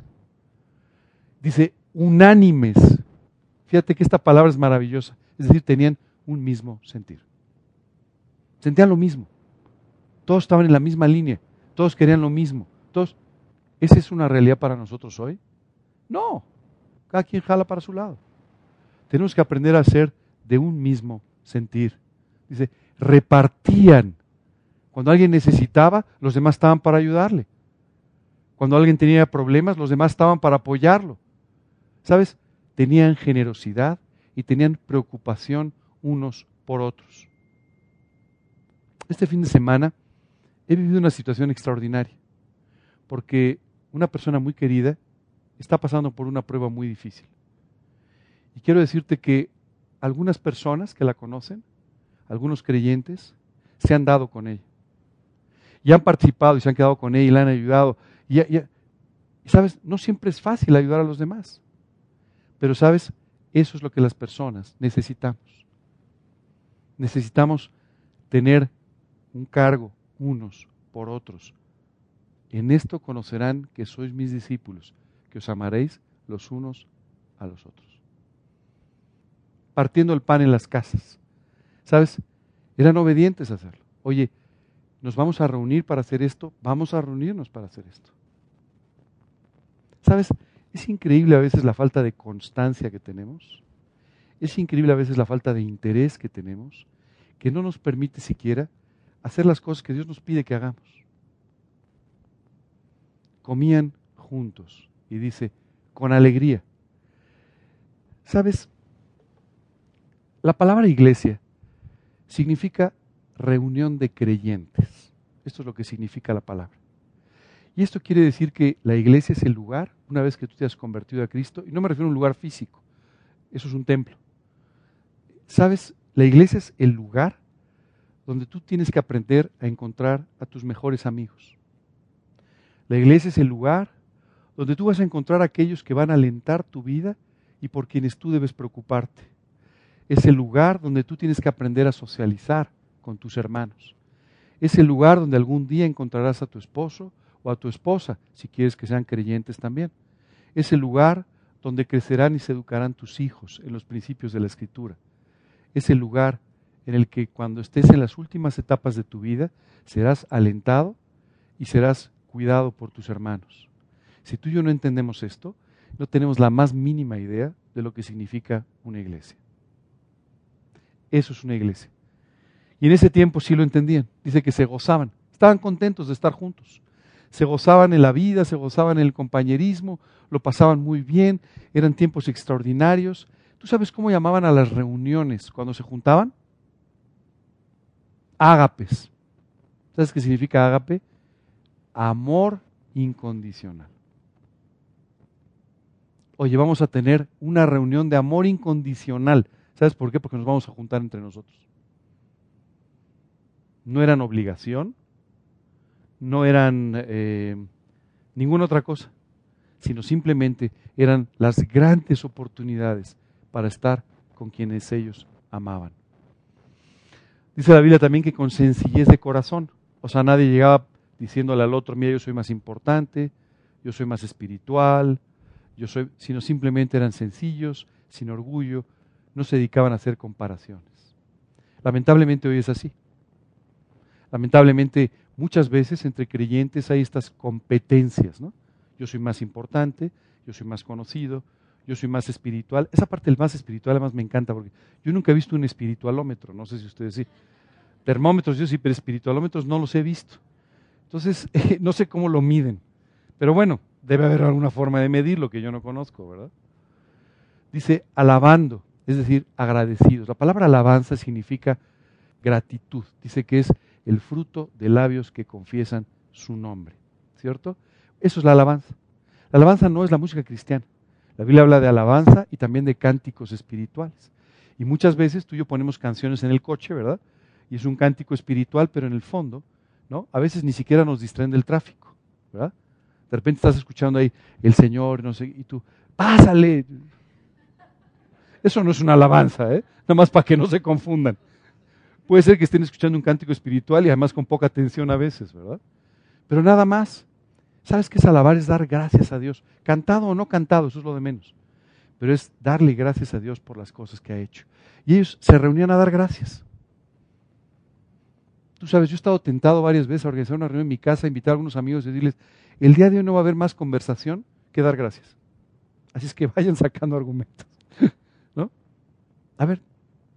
Dice, unánimes. Fíjate que esta palabra es maravillosa. Es decir, tenían un mismo sentir. Sentían lo mismo. Todos estaban en la misma línea. Todos querían lo mismo. Todos. ¿Esa es una realidad para nosotros hoy? No. Cada quien jala para su lado. Tenemos que aprender a ser de un mismo sentir. Dice, repartían. Cuando alguien necesitaba, los demás estaban para ayudarle. Cuando alguien tenía problemas, los demás estaban para apoyarlo. ¿Sabes? Tenían generosidad y tenían preocupación unos por otros. Este fin de semana he vivido una situación extraordinaria, porque una persona muy querida está pasando por una prueba muy difícil. Y quiero decirte que algunas personas que la conocen, algunos creyentes, se han dado con ella. Y han participado y se han quedado con ella y la han ayudado. Y, sabes, no siempre es fácil ayudar a los demás. Pero sabes, eso es lo que las personas necesitamos. Necesitamos tener un cargo unos por otros. En esto conocerán que sois mis discípulos, que os amaréis los unos a los otros partiendo el pan en las casas. ¿Sabes? Eran obedientes a hacerlo. Oye, nos vamos a reunir para hacer esto, vamos a reunirnos para hacer esto. ¿Sabes? Es increíble a veces la falta de constancia que tenemos. Es increíble a veces la falta de interés que tenemos, que no nos permite siquiera hacer las cosas que Dios nos pide que hagamos. Comían juntos y dice, con alegría. ¿Sabes? La palabra iglesia significa reunión de creyentes. Esto es lo que significa la palabra. Y esto quiere decir que la iglesia es el lugar, una vez que tú te has convertido a Cristo, y no me refiero a un lugar físico, eso es un templo. ¿Sabes? La iglesia es el lugar donde tú tienes que aprender a encontrar a tus mejores amigos. La iglesia es el lugar donde tú vas a encontrar a aquellos que van a alentar tu vida y por quienes tú debes preocuparte es el lugar donde tú tienes que aprender a socializar con tus hermanos. Es el lugar donde algún día encontrarás a tu esposo o a tu esposa, si quieres que sean creyentes también. Es el lugar donde crecerán y se educarán tus hijos en los principios de la Escritura. Es el lugar en el que cuando estés en las últimas etapas de tu vida serás alentado y serás cuidado por tus hermanos. Si tú y yo no entendemos esto, no tenemos la más mínima idea de lo que significa una iglesia. Eso es una iglesia. Y en ese tiempo sí lo entendían. Dice que se gozaban. Estaban contentos de estar juntos. Se gozaban en la vida, se gozaban en el compañerismo, lo pasaban muy bien, eran tiempos extraordinarios. ¿Tú sabes cómo llamaban a las reuniones cuando se juntaban? Ágapes. ¿Sabes qué significa ágape? Amor incondicional. Oye, vamos a tener una reunión de amor incondicional. ¿Sabes por qué? Porque nos vamos a juntar entre nosotros. No eran obligación, no eran eh, ninguna otra cosa, sino simplemente eran las grandes oportunidades para estar con quienes ellos amaban. Dice la Biblia también que con sencillez de corazón, o sea, nadie llegaba diciéndole al otro, mira, yo soy más importante, yo soy más espiritual, yo soy, sino simplemente eran sencillos, sin orgullo, no se dedicaban a hacer comparaciones. Lamentablemente hoy es así. Lamentablemente muchas veces entre creyentes hay estas competencias, ¿no? Yo soy más importante, yo soy más conocido, yo soy más espiritual. Esa parte del más espiritual además me encanta porque yo nunca he visto un espiritualómetro, no sé si ustedes sí. Termómetros yo sí, pero espiritualómetros no los he visto. Entonces, no sé cómo lo miden. Pero bueno, debe haber alguna forma de medirlo que yo no conozco, ¿verdad? Dice alabando, es decir, agradecidos. La palabra alabanza significa gratitud. Dice que es el fruto de labios que confiesan su nombre, ¿cierto? Eso es la alabanza. La alabanza no es la música cristiana. La Biblia habla de alabanza y también de cánticos espirituales. Y muchas veces tú y yo ponemos canciones en el coche, ¿verdad? Y es un cántico espiritual, pero en el fondo, ¿no? A veces ni siquiera nos distraen del tráfico, ¿verdad? De repente estás escuchando ahí el Señor, no sé, y tú, pásale. Eso no es una alabanza, ¿eh? Nada más para que no se confundan. Puede ser que estén escuchando un cántico espiritual y además con poca atención a veces, ¿verdad? Pero nada más. ¿Sabes qué es alabar? Es dar gracias a Dios. Cantado o no cantado, eso es lo de menos. Pero es darle gracias a Dios por las cosas que ha hecho. Y ellos se reunían a dar gracias. Tú sabes, yo he estado tentado varias veces a organizar una reunión en mi casa, invitar a algunos amigos y decirles, el día de hoy no va a haber más conversación que dar gracias. Así es que vayan sacando argumentos. ¿No? A ver,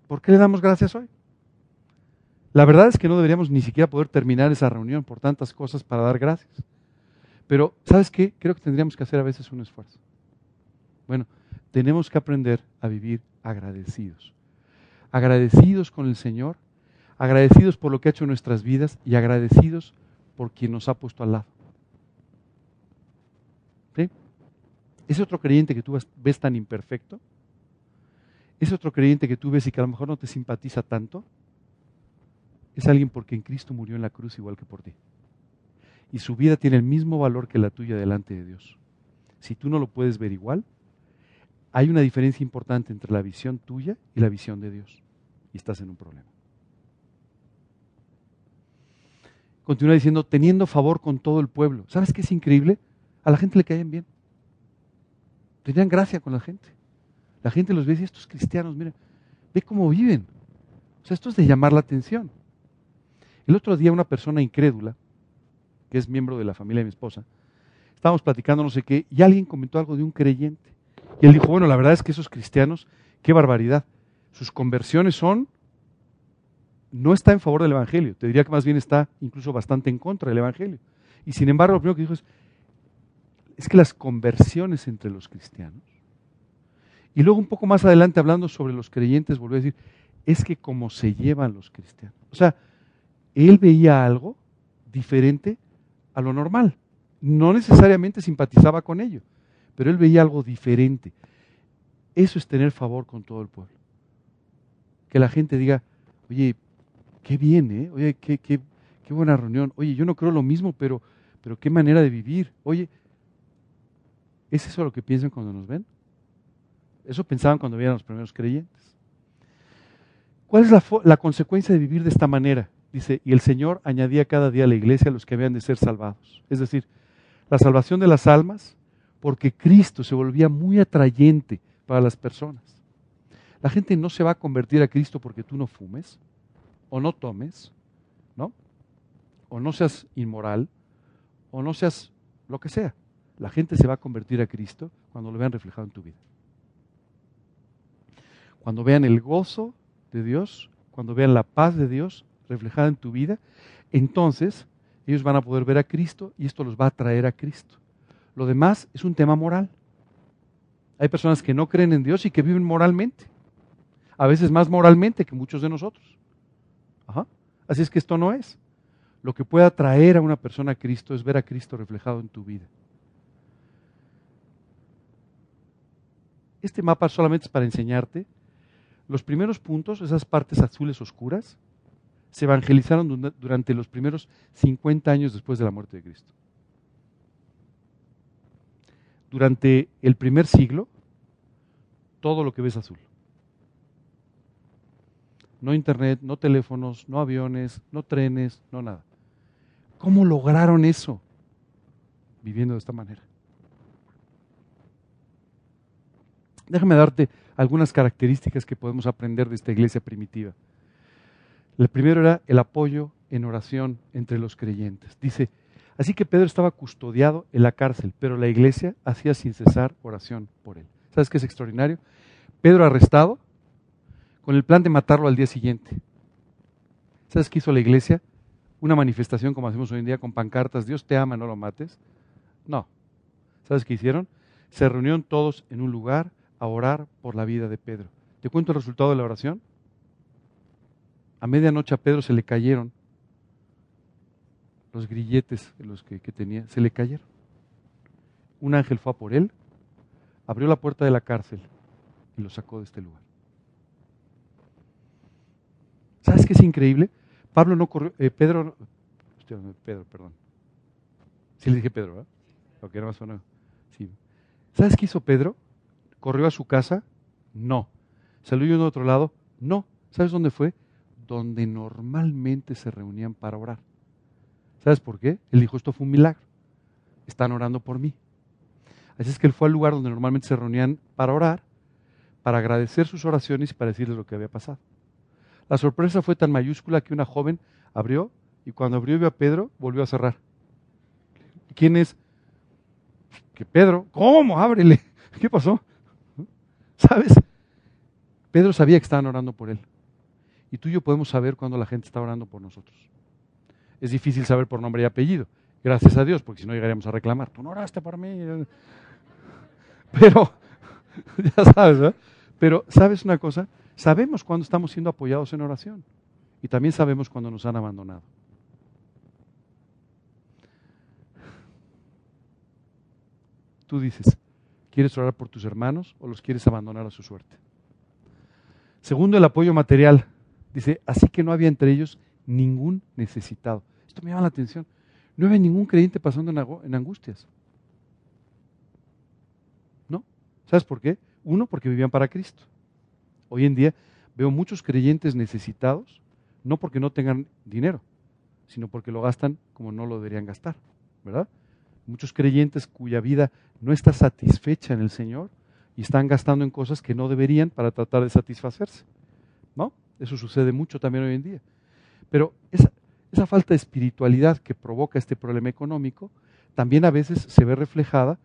¿por qué le damos gracias hoy? La verdad es que no deberíamos ni siquiera poder terminar esa reunión por tantas cosas para dar gracias. Pero, ¿sabes qué? Creo que tendríamos que hacer a veces un esfuerzo. Bueno, tenemos que aprender a vivir agradecidos. Agradecidos con el Señor, agradecidos por lo que ha hecho en nuestras vidas y agradecidos por quien nos ha puesto al lado. ¿Sí? Ese otro creyente que tú ves tan imperfecto, ese otro creyente que tú ves y que a lo mejor no te simpatiza tanto, es alguien por quien Cristo murió en la cruz igual que por ti. Y su vida tiene el mismo valor que la tuya delante de Dios. Si tú no lo puedes ver igual, hay una diferencia importante entre la visión tuya y la visión de Dios. Y estás en un problema. Continúa diciendo, teniendo favor con todo el pueblo. ¿Sabes qué es increíble? A la gente le caen bien. Tenían gracia con la gente. La gente los ve y dice, estos cristianos, mira, ve cómo viven. O sea, esto es de llamar la atención. El otro día una persona incrédula, que es miembro de la familia de mi esposa, estábamos platicando no sé qué, y alguien comentó algo de un creyente. Y él dijo, bueno, la verdad es que esos cristianos, qué barbaridad. Sus conversiones son, no está en favor del Evangelio, te diría que más bien está incluso bastante en contra del Evangelio. Y sin embargo, lo primero que dijo es, es que las conversiones entre los cristianos, y luego un poco más adelante hablando sobre los creyentes, volvió a decir, es que como se llevan los cristianos. O sea, él veía algo diferente a lo normal. No necesariamente simpatizaba con ello, pero él veía algo diferente. Eso es tener favor con todo el pueblo. Que la gente diga, oye, qué bien, ¿eh? Oye, qué, qué, qué buena reunión. Oye, yo no creo lo mismo, pero, pero qué manera de vivir. Oye, ¿es eso lo que piensan cuando nos ven? Eso pensaban cuando a los primeros creyentes. ¿Cuál es la, la consecuencia de vivir de esta manera? Dice, y el Señor añadía cada día a la iglesia a los que habían de ser salvados. Es decir, la salvación de las almas, porque Cristo se volvía muy atrayente para las personas. La gente no se va a convertir a Cristo porque tú no fumes, o no tomes, ¿no? O no seas inmoral, o no seas lo que sea. La gente se va a convertir a Cristo cuando lo vean reflejado en tu vida. Cuando vean el gozo de Dios, cuando vean la paz de Dios reflejada en tu vida, entonces ellos van a poder ver a Cristo y esto los va a traer a Cristo. Lo demás es un tema moral. Hay personas que no creen en Dios y que viven moralmente. A veces más moralmente que muchos de nosotros. Así es que esto no es. Lo que pueda traer a una persona a Cristo es ver a Cristo reflejado en tu vida. Este mapa solamente es para enseñarte los primeros puntos, esas partes azules oscuras, se evangelizaron durante los primeros 50 años después de la muerte de Cristo. Durante el primer siglo, todo lo que ves azul. No internet, no teléfonos, no aviones, no trenes, no nada. ¿Cómo lograron eso? Viviendo de esta manera. Déjame darte algunas características que podemos aprender de esta iglesia primitiva. El primero era el apoyo en oración entre los creyentes. Dice, así que Pedro estaba custodiado en la cárcel, pero la iglesia hacía sin cesar oración por él. ¿Sabes qué es extraordinario? Pedro arrestado con el plan de matarlo al día siguiente. ¿Sabes qué hizo la iglesia? Una manifestación como hacemos hoy en día con pancartas, Dios te ama, no lo mates. No. ¿Sabes qué hicieron? Se reunieron todos en un lugar a orar por la vida de Pedro. ¿Te cuento el resultado de la oración? A medianoche a Pedro se le cayeron los grilletes los que, que tenía, se le cayeron. Un ángel fue a por él, abrió la puerta de la cárcel y lo sacó de este lugar. ¿Sabes qué es increíble? Pablo no corrió, eh, Pedro, Pedro, perdón. Sí le dije Pedro, ¿verdad? Lo era más o Sí. ¿Sabes qué hizo Pedro? ¿Corrió a su casa? No. ¿Salió de otro lado? No. ¿Sabes dónde fue? Donde normalmente se reunían para orar. ¿Sabes por qué? Él dijo, esto fue un milagro. Están orando por mí. Así es que él fue al lugar donde normalmente se reunían para orar, para agradecer sus oraciones y para decirles lo que había pasado. La sorpresa fue tan mayúscula que una joven abrió y cuando abrió y vio a Pedro, volvió a cerrar. ¿Quién es? Que Pedro, ¿cómo? Ábrele. ¿Qué pasó? ¿Sabes? Pedro sabía que estaban orando por él. Y tú y yo podemos saber cuando la gente está orando por nosotros. Es difícil saber por nombre y apellido. Gracias a Dios, porque si no llegaríamos a reclamar. Tú no oraste por mí. Pero, ya sabes, ¿verdad? Pero, ¿sabes una cosa? Sabemos cuando estamos siendo apoyados en oración. Y también sabemos cuando nos han abandonado. Tú dices, ¿quieres orar por tus hermanos o los quieres abandonar a su suerte? Segundo, el apoyo material. Dice, así que no había entre ellos ningún necesitado. Esto me llama la atención. No había ningún creyente pasando en angustias. ¿No? ¿Sabes por qué? Uno, porque vivían para Cristo. Hoy en día veo muchos creyentes necesitados, no porque no tengan dinero, sino porque lo gastan como no lo deberían gastar, ¿verdad? Muchos creyentes cuya vida no está satisfecha en el Señor y están gastando en cosas que no deberían para tratar de satisfacerse, ¿no? Eso sucede mucho también hoy en día. Pero esa, esa falta de espiritualidad que provoca este problema económico también a veces se ve reflejada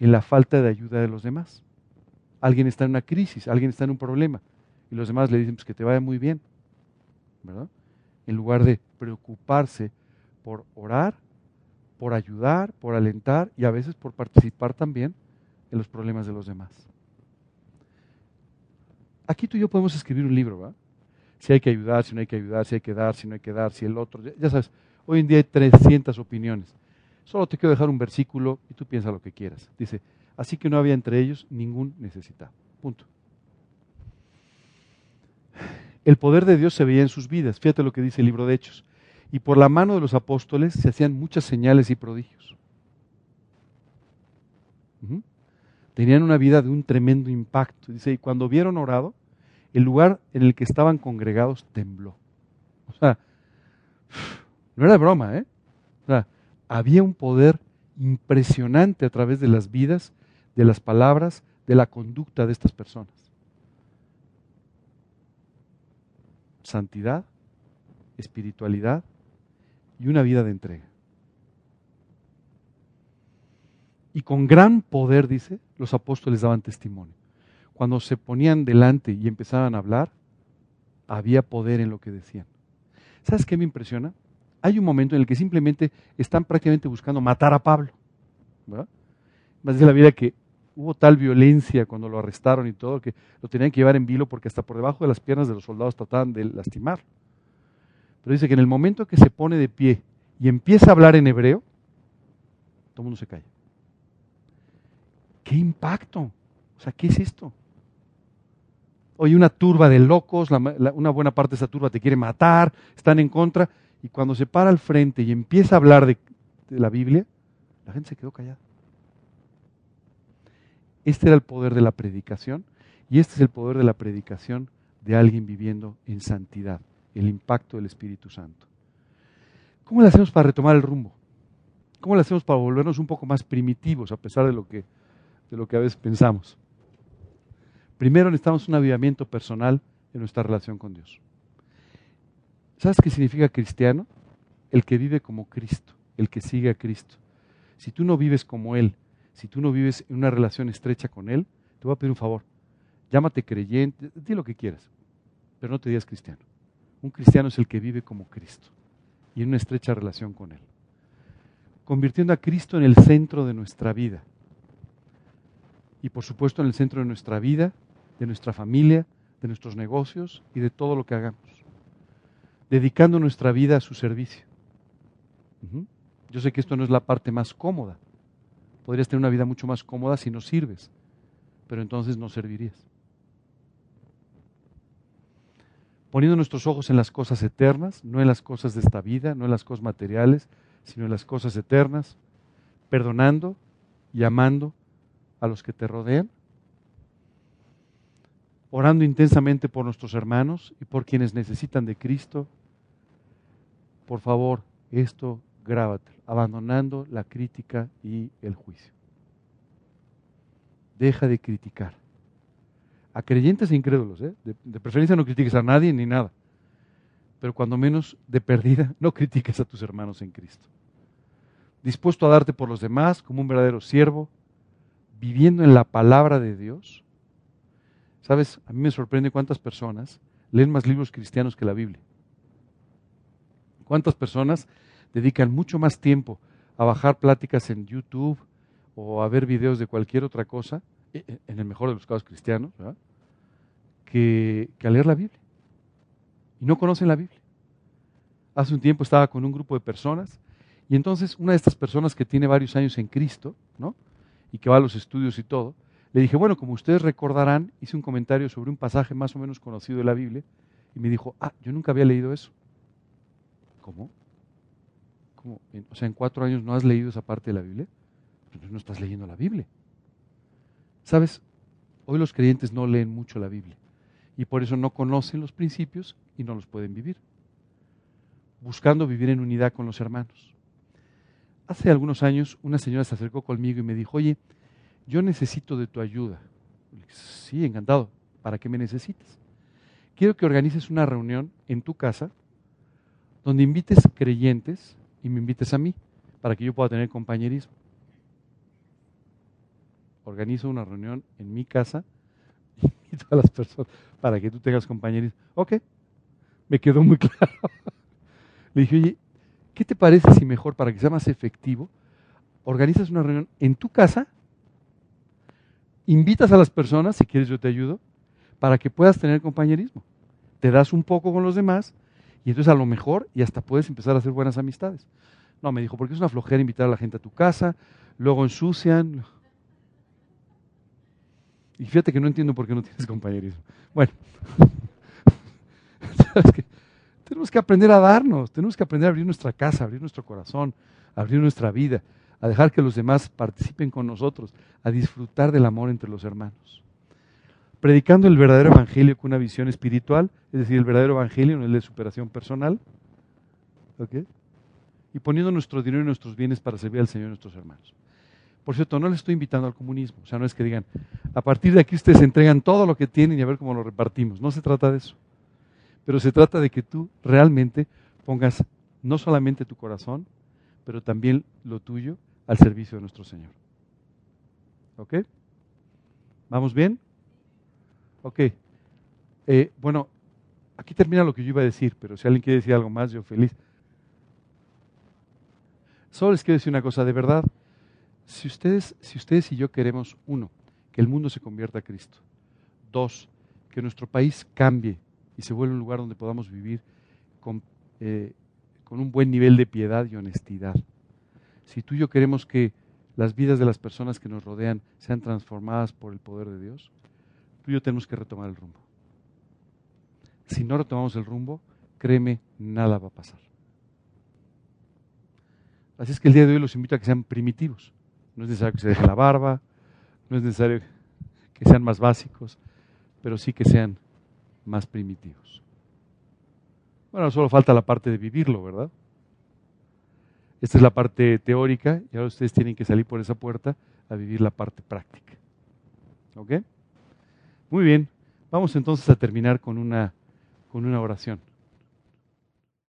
en la falta de ayuda de los demás. Alguien está en una crisis, alguien está en un problema y los demás le dicen pues, que te vaya muy bien, ¿verdad? En lugar de preocuparse por orar, por ayudar, por alentar y a veces por participar también en los problemas de los demás. Aquí tú y yo podemos escribir un libro, ¿verdad? Si hay que ayudar, si no hay que ayudar, si hay que dar, si no hay que dar, si el otro, ya, ya sabes, hoy en día hay 300 opiniones. Solo te quiero dejar un versículo y tú piensa lo que quieras. Dice, Así que no había entre ellos ningún necesitado. Punto. El poder de Dios se veía en sus vidas. Fíjate lo que dice el libro de Hechos. Y por la mano de los apóstoles se hacían muchas señales y prodigios. Tenían una vida de un tremendo impacto. Dice, y cuando vieron orado, el lugar en el que estaban congregados tembló. O sea, no era broma, ¿eh? O sea, había un poder impresionante a través de las vidas de las palabras, de la conducta de estas personas. Santidad, espiritualidad y una vida de entrega. Y con gran poder, dice, los apóstoles daban testimonio. Cuando se ponían delante y empezaban a hablar, había poder en lo que decían. ¿Sabes qué me impresiona? Hay un momento en el que simplemente están prácticamente buscando matar a Pablo. ¿verdad? Más de la vida que hubo tal violencia cuando lo arrestaron y todo que lo tenían que llevar en vilo porque hasta por debajo de las piernas de los soldados trataban de lastimar. Pero dice que en el momento que se pone de pie y empieza a hablar en hebreo, todo el mundo se calla. ¿Qué impacto? O sea, ¿qué es esto? Hoy una turba de locos, una buena parte de esa turba te quiere matar, están en contra, y cuando se para al frente y empieza a hablar de la Biblia, la gente se quedó callada. Este era el poder de la predicación y este es el poder de la predicación de alguien viviendo en santidad, el impacto del Espíritu Santo. ¿Cómo le hacemos para retomar el rumbo? ¿Cómo le hacemos para volvernos un poco más primitivos a pesar de lo que, de lo que a veces pensamos? Primero necesitamos un avivamiento personal en nuestra relación con Dios. ¿Sabes qué significa cristiano? El que vive como Cristo, el que sigue a Cristo. Si tú no vives como Él, si tú no vives en una relación estrecha con Él, te voy a pedir un favor. Llámate creyente, di lo que quieras, pero no te digas cristiano. Un cristiano es el que vive como Cristo y en una estrecha relación con Él. Convirtiendo a Cristo en el centro de nuestra vida. Y por supuesto en el centro de nuestra vida, de nuestra familia, de nuestros negocios y de todo lo que hagamos. Dedicando nuestra vida a su servicio. Yo sé que esto no es la parte más cómoda. Podrías tener una vida mucho más cómoda si no sirves, pero entonces no servirías. Poniendo nuestros ojos en las cosas eternas, no en las cosas de esta vida, no en las cosas materiales, sino en las cosas eternas, perdonando y amando a los que te rodean, orando intensamente por nuestros hermanos y por quienes necesitan de Cristo. Por favor, esto grábate, abandonando la crítica y el juicio. Deja de criticar. A creyentes e incrédulos, ¿eh? de, de preferencia no critiques a nadie ni nada. Pero cuando menos de perdida, no critiques a tus hermanos en Cristo. Dispuesto a darte por los demás como un verdadero siervo, viviendo en la palabra de Dios. Sabes, a mí me sorprende cuántas personas leen más libros cristianos que la Biblia. ¿Cuántas personas dedican mucho más tiempo a bajar pláticas en YouTube o a ver videos de cualquier otra cosa, e, e, en el mejor de los casos cristianos, que, que a leer la Biblia. Y no conocen la Biblia. Hace un tiempo estaba con un grupo de personas y entonces una de estas personas que tiene varios años en Cristo, ¿no? Y que va a los estudios y todo, le dije, bueno, como ustedes recordarán, hice un comentario sobre un pasaje más o menos conocido de la Biblia y me dijo, ah, yo nunca había leído eso. ¿Cómo? O sea, en cuatro años no has leído esa parte de la Biblia, entonces no estás leyendo la Biblia. ¿Sabes? Hoy los creyentes no leen mucho la Biblia y por eso no conocen los principios y no los pueden vivir, buscando vivir en unidad con los hermanos. Hace algunos años una señora se acercó conmigo y me dijo, oye, yo necesito de tu ayuda. sí, encantado. ¿Para qué me necesitas? Quiero que organices una reunión en tu casa donde invites creyentes y me invites a mí para que yo pueda tener compañerismo. Organizo una reunión en mi casa y todas las personas para que tú tengas compañerismo. Ok, me quedó muy claro. Le dije, oye, ¿qué te parece si mejor, para que sea más efectivo, organizas una reunión en tu casa, invitas a las personas, si quieres yo te ayudo, para que puedas tener compañerismo. Te das un poco con los demás y entonces a lo mejor y hasta puedes empezar a hacer buenas amistades. No, me dijo, porque es una flojera invitar a la gente a tu casa, luego ensucian. Y fíjate que no entiendo por qué no tienes compañerismo. Bueno, tenemos que aprender a darnos, tenemos que aprender a abrir nuestra casa, abrir nuestro corazón, abrir nuestra vida, a dejar que los demás participen con nosotros, a disfrutar del amor entre los hermanos predicando el verdadero evangelio con una visión espiritual, es decir, el verdadero evangelio, no el de superación personal, y poniendo nuestro dinero y nuestros bienes para servir al Señor y a nuestros hermanos. Por cierto, no les estoy invitando al comunismo, o sea, no es que digan, a partir de aquí ustedes entregan todo lo que tienen y a ver cómo lo repartimos, no se trata de eso, pero se trata de que tú realmente pongas no solamente tu corazón, pero también lo tuyo al servicio de nuestro Señor. ¿Ok? ¿Vamos bien? Ok. Eh, bueno, aquí termina lo que yo iba a decir, pero si alguien quiere decir algo más, yo feliz. Solo les quiero decir una cosa, de verdad, si ustedes, si ustedes y yo queremos, uno, que el mundo se convierta a Cristo, dos, que nuestro país cambie y se vuelva un lugar donde podamos vivir con, eh, con un buen nivel de piedad y honestidad. Si tú y yo queremos que las vidas de las personas que nos rodean sean transformadas por el poder de Dios, tú y yo tenemos que retomar el rumbo. Si no retomamos el rumbo, créeme, nada va a pasar. Así es que el día de hoy los invito a que sean primitivos. No es necesario que se deje la barba, no es necesario que sean más básicos, pero sí que sean más primitivos. Bueno, solo falta la parte de vivirlo, ¿verdad? Esta es la parte teórica y ahora ustedes tienen que salir por esa puerta a vivir la parte práctica. ¿Ok? Muy bien. Vamos entonces a terminar con una, con una oración.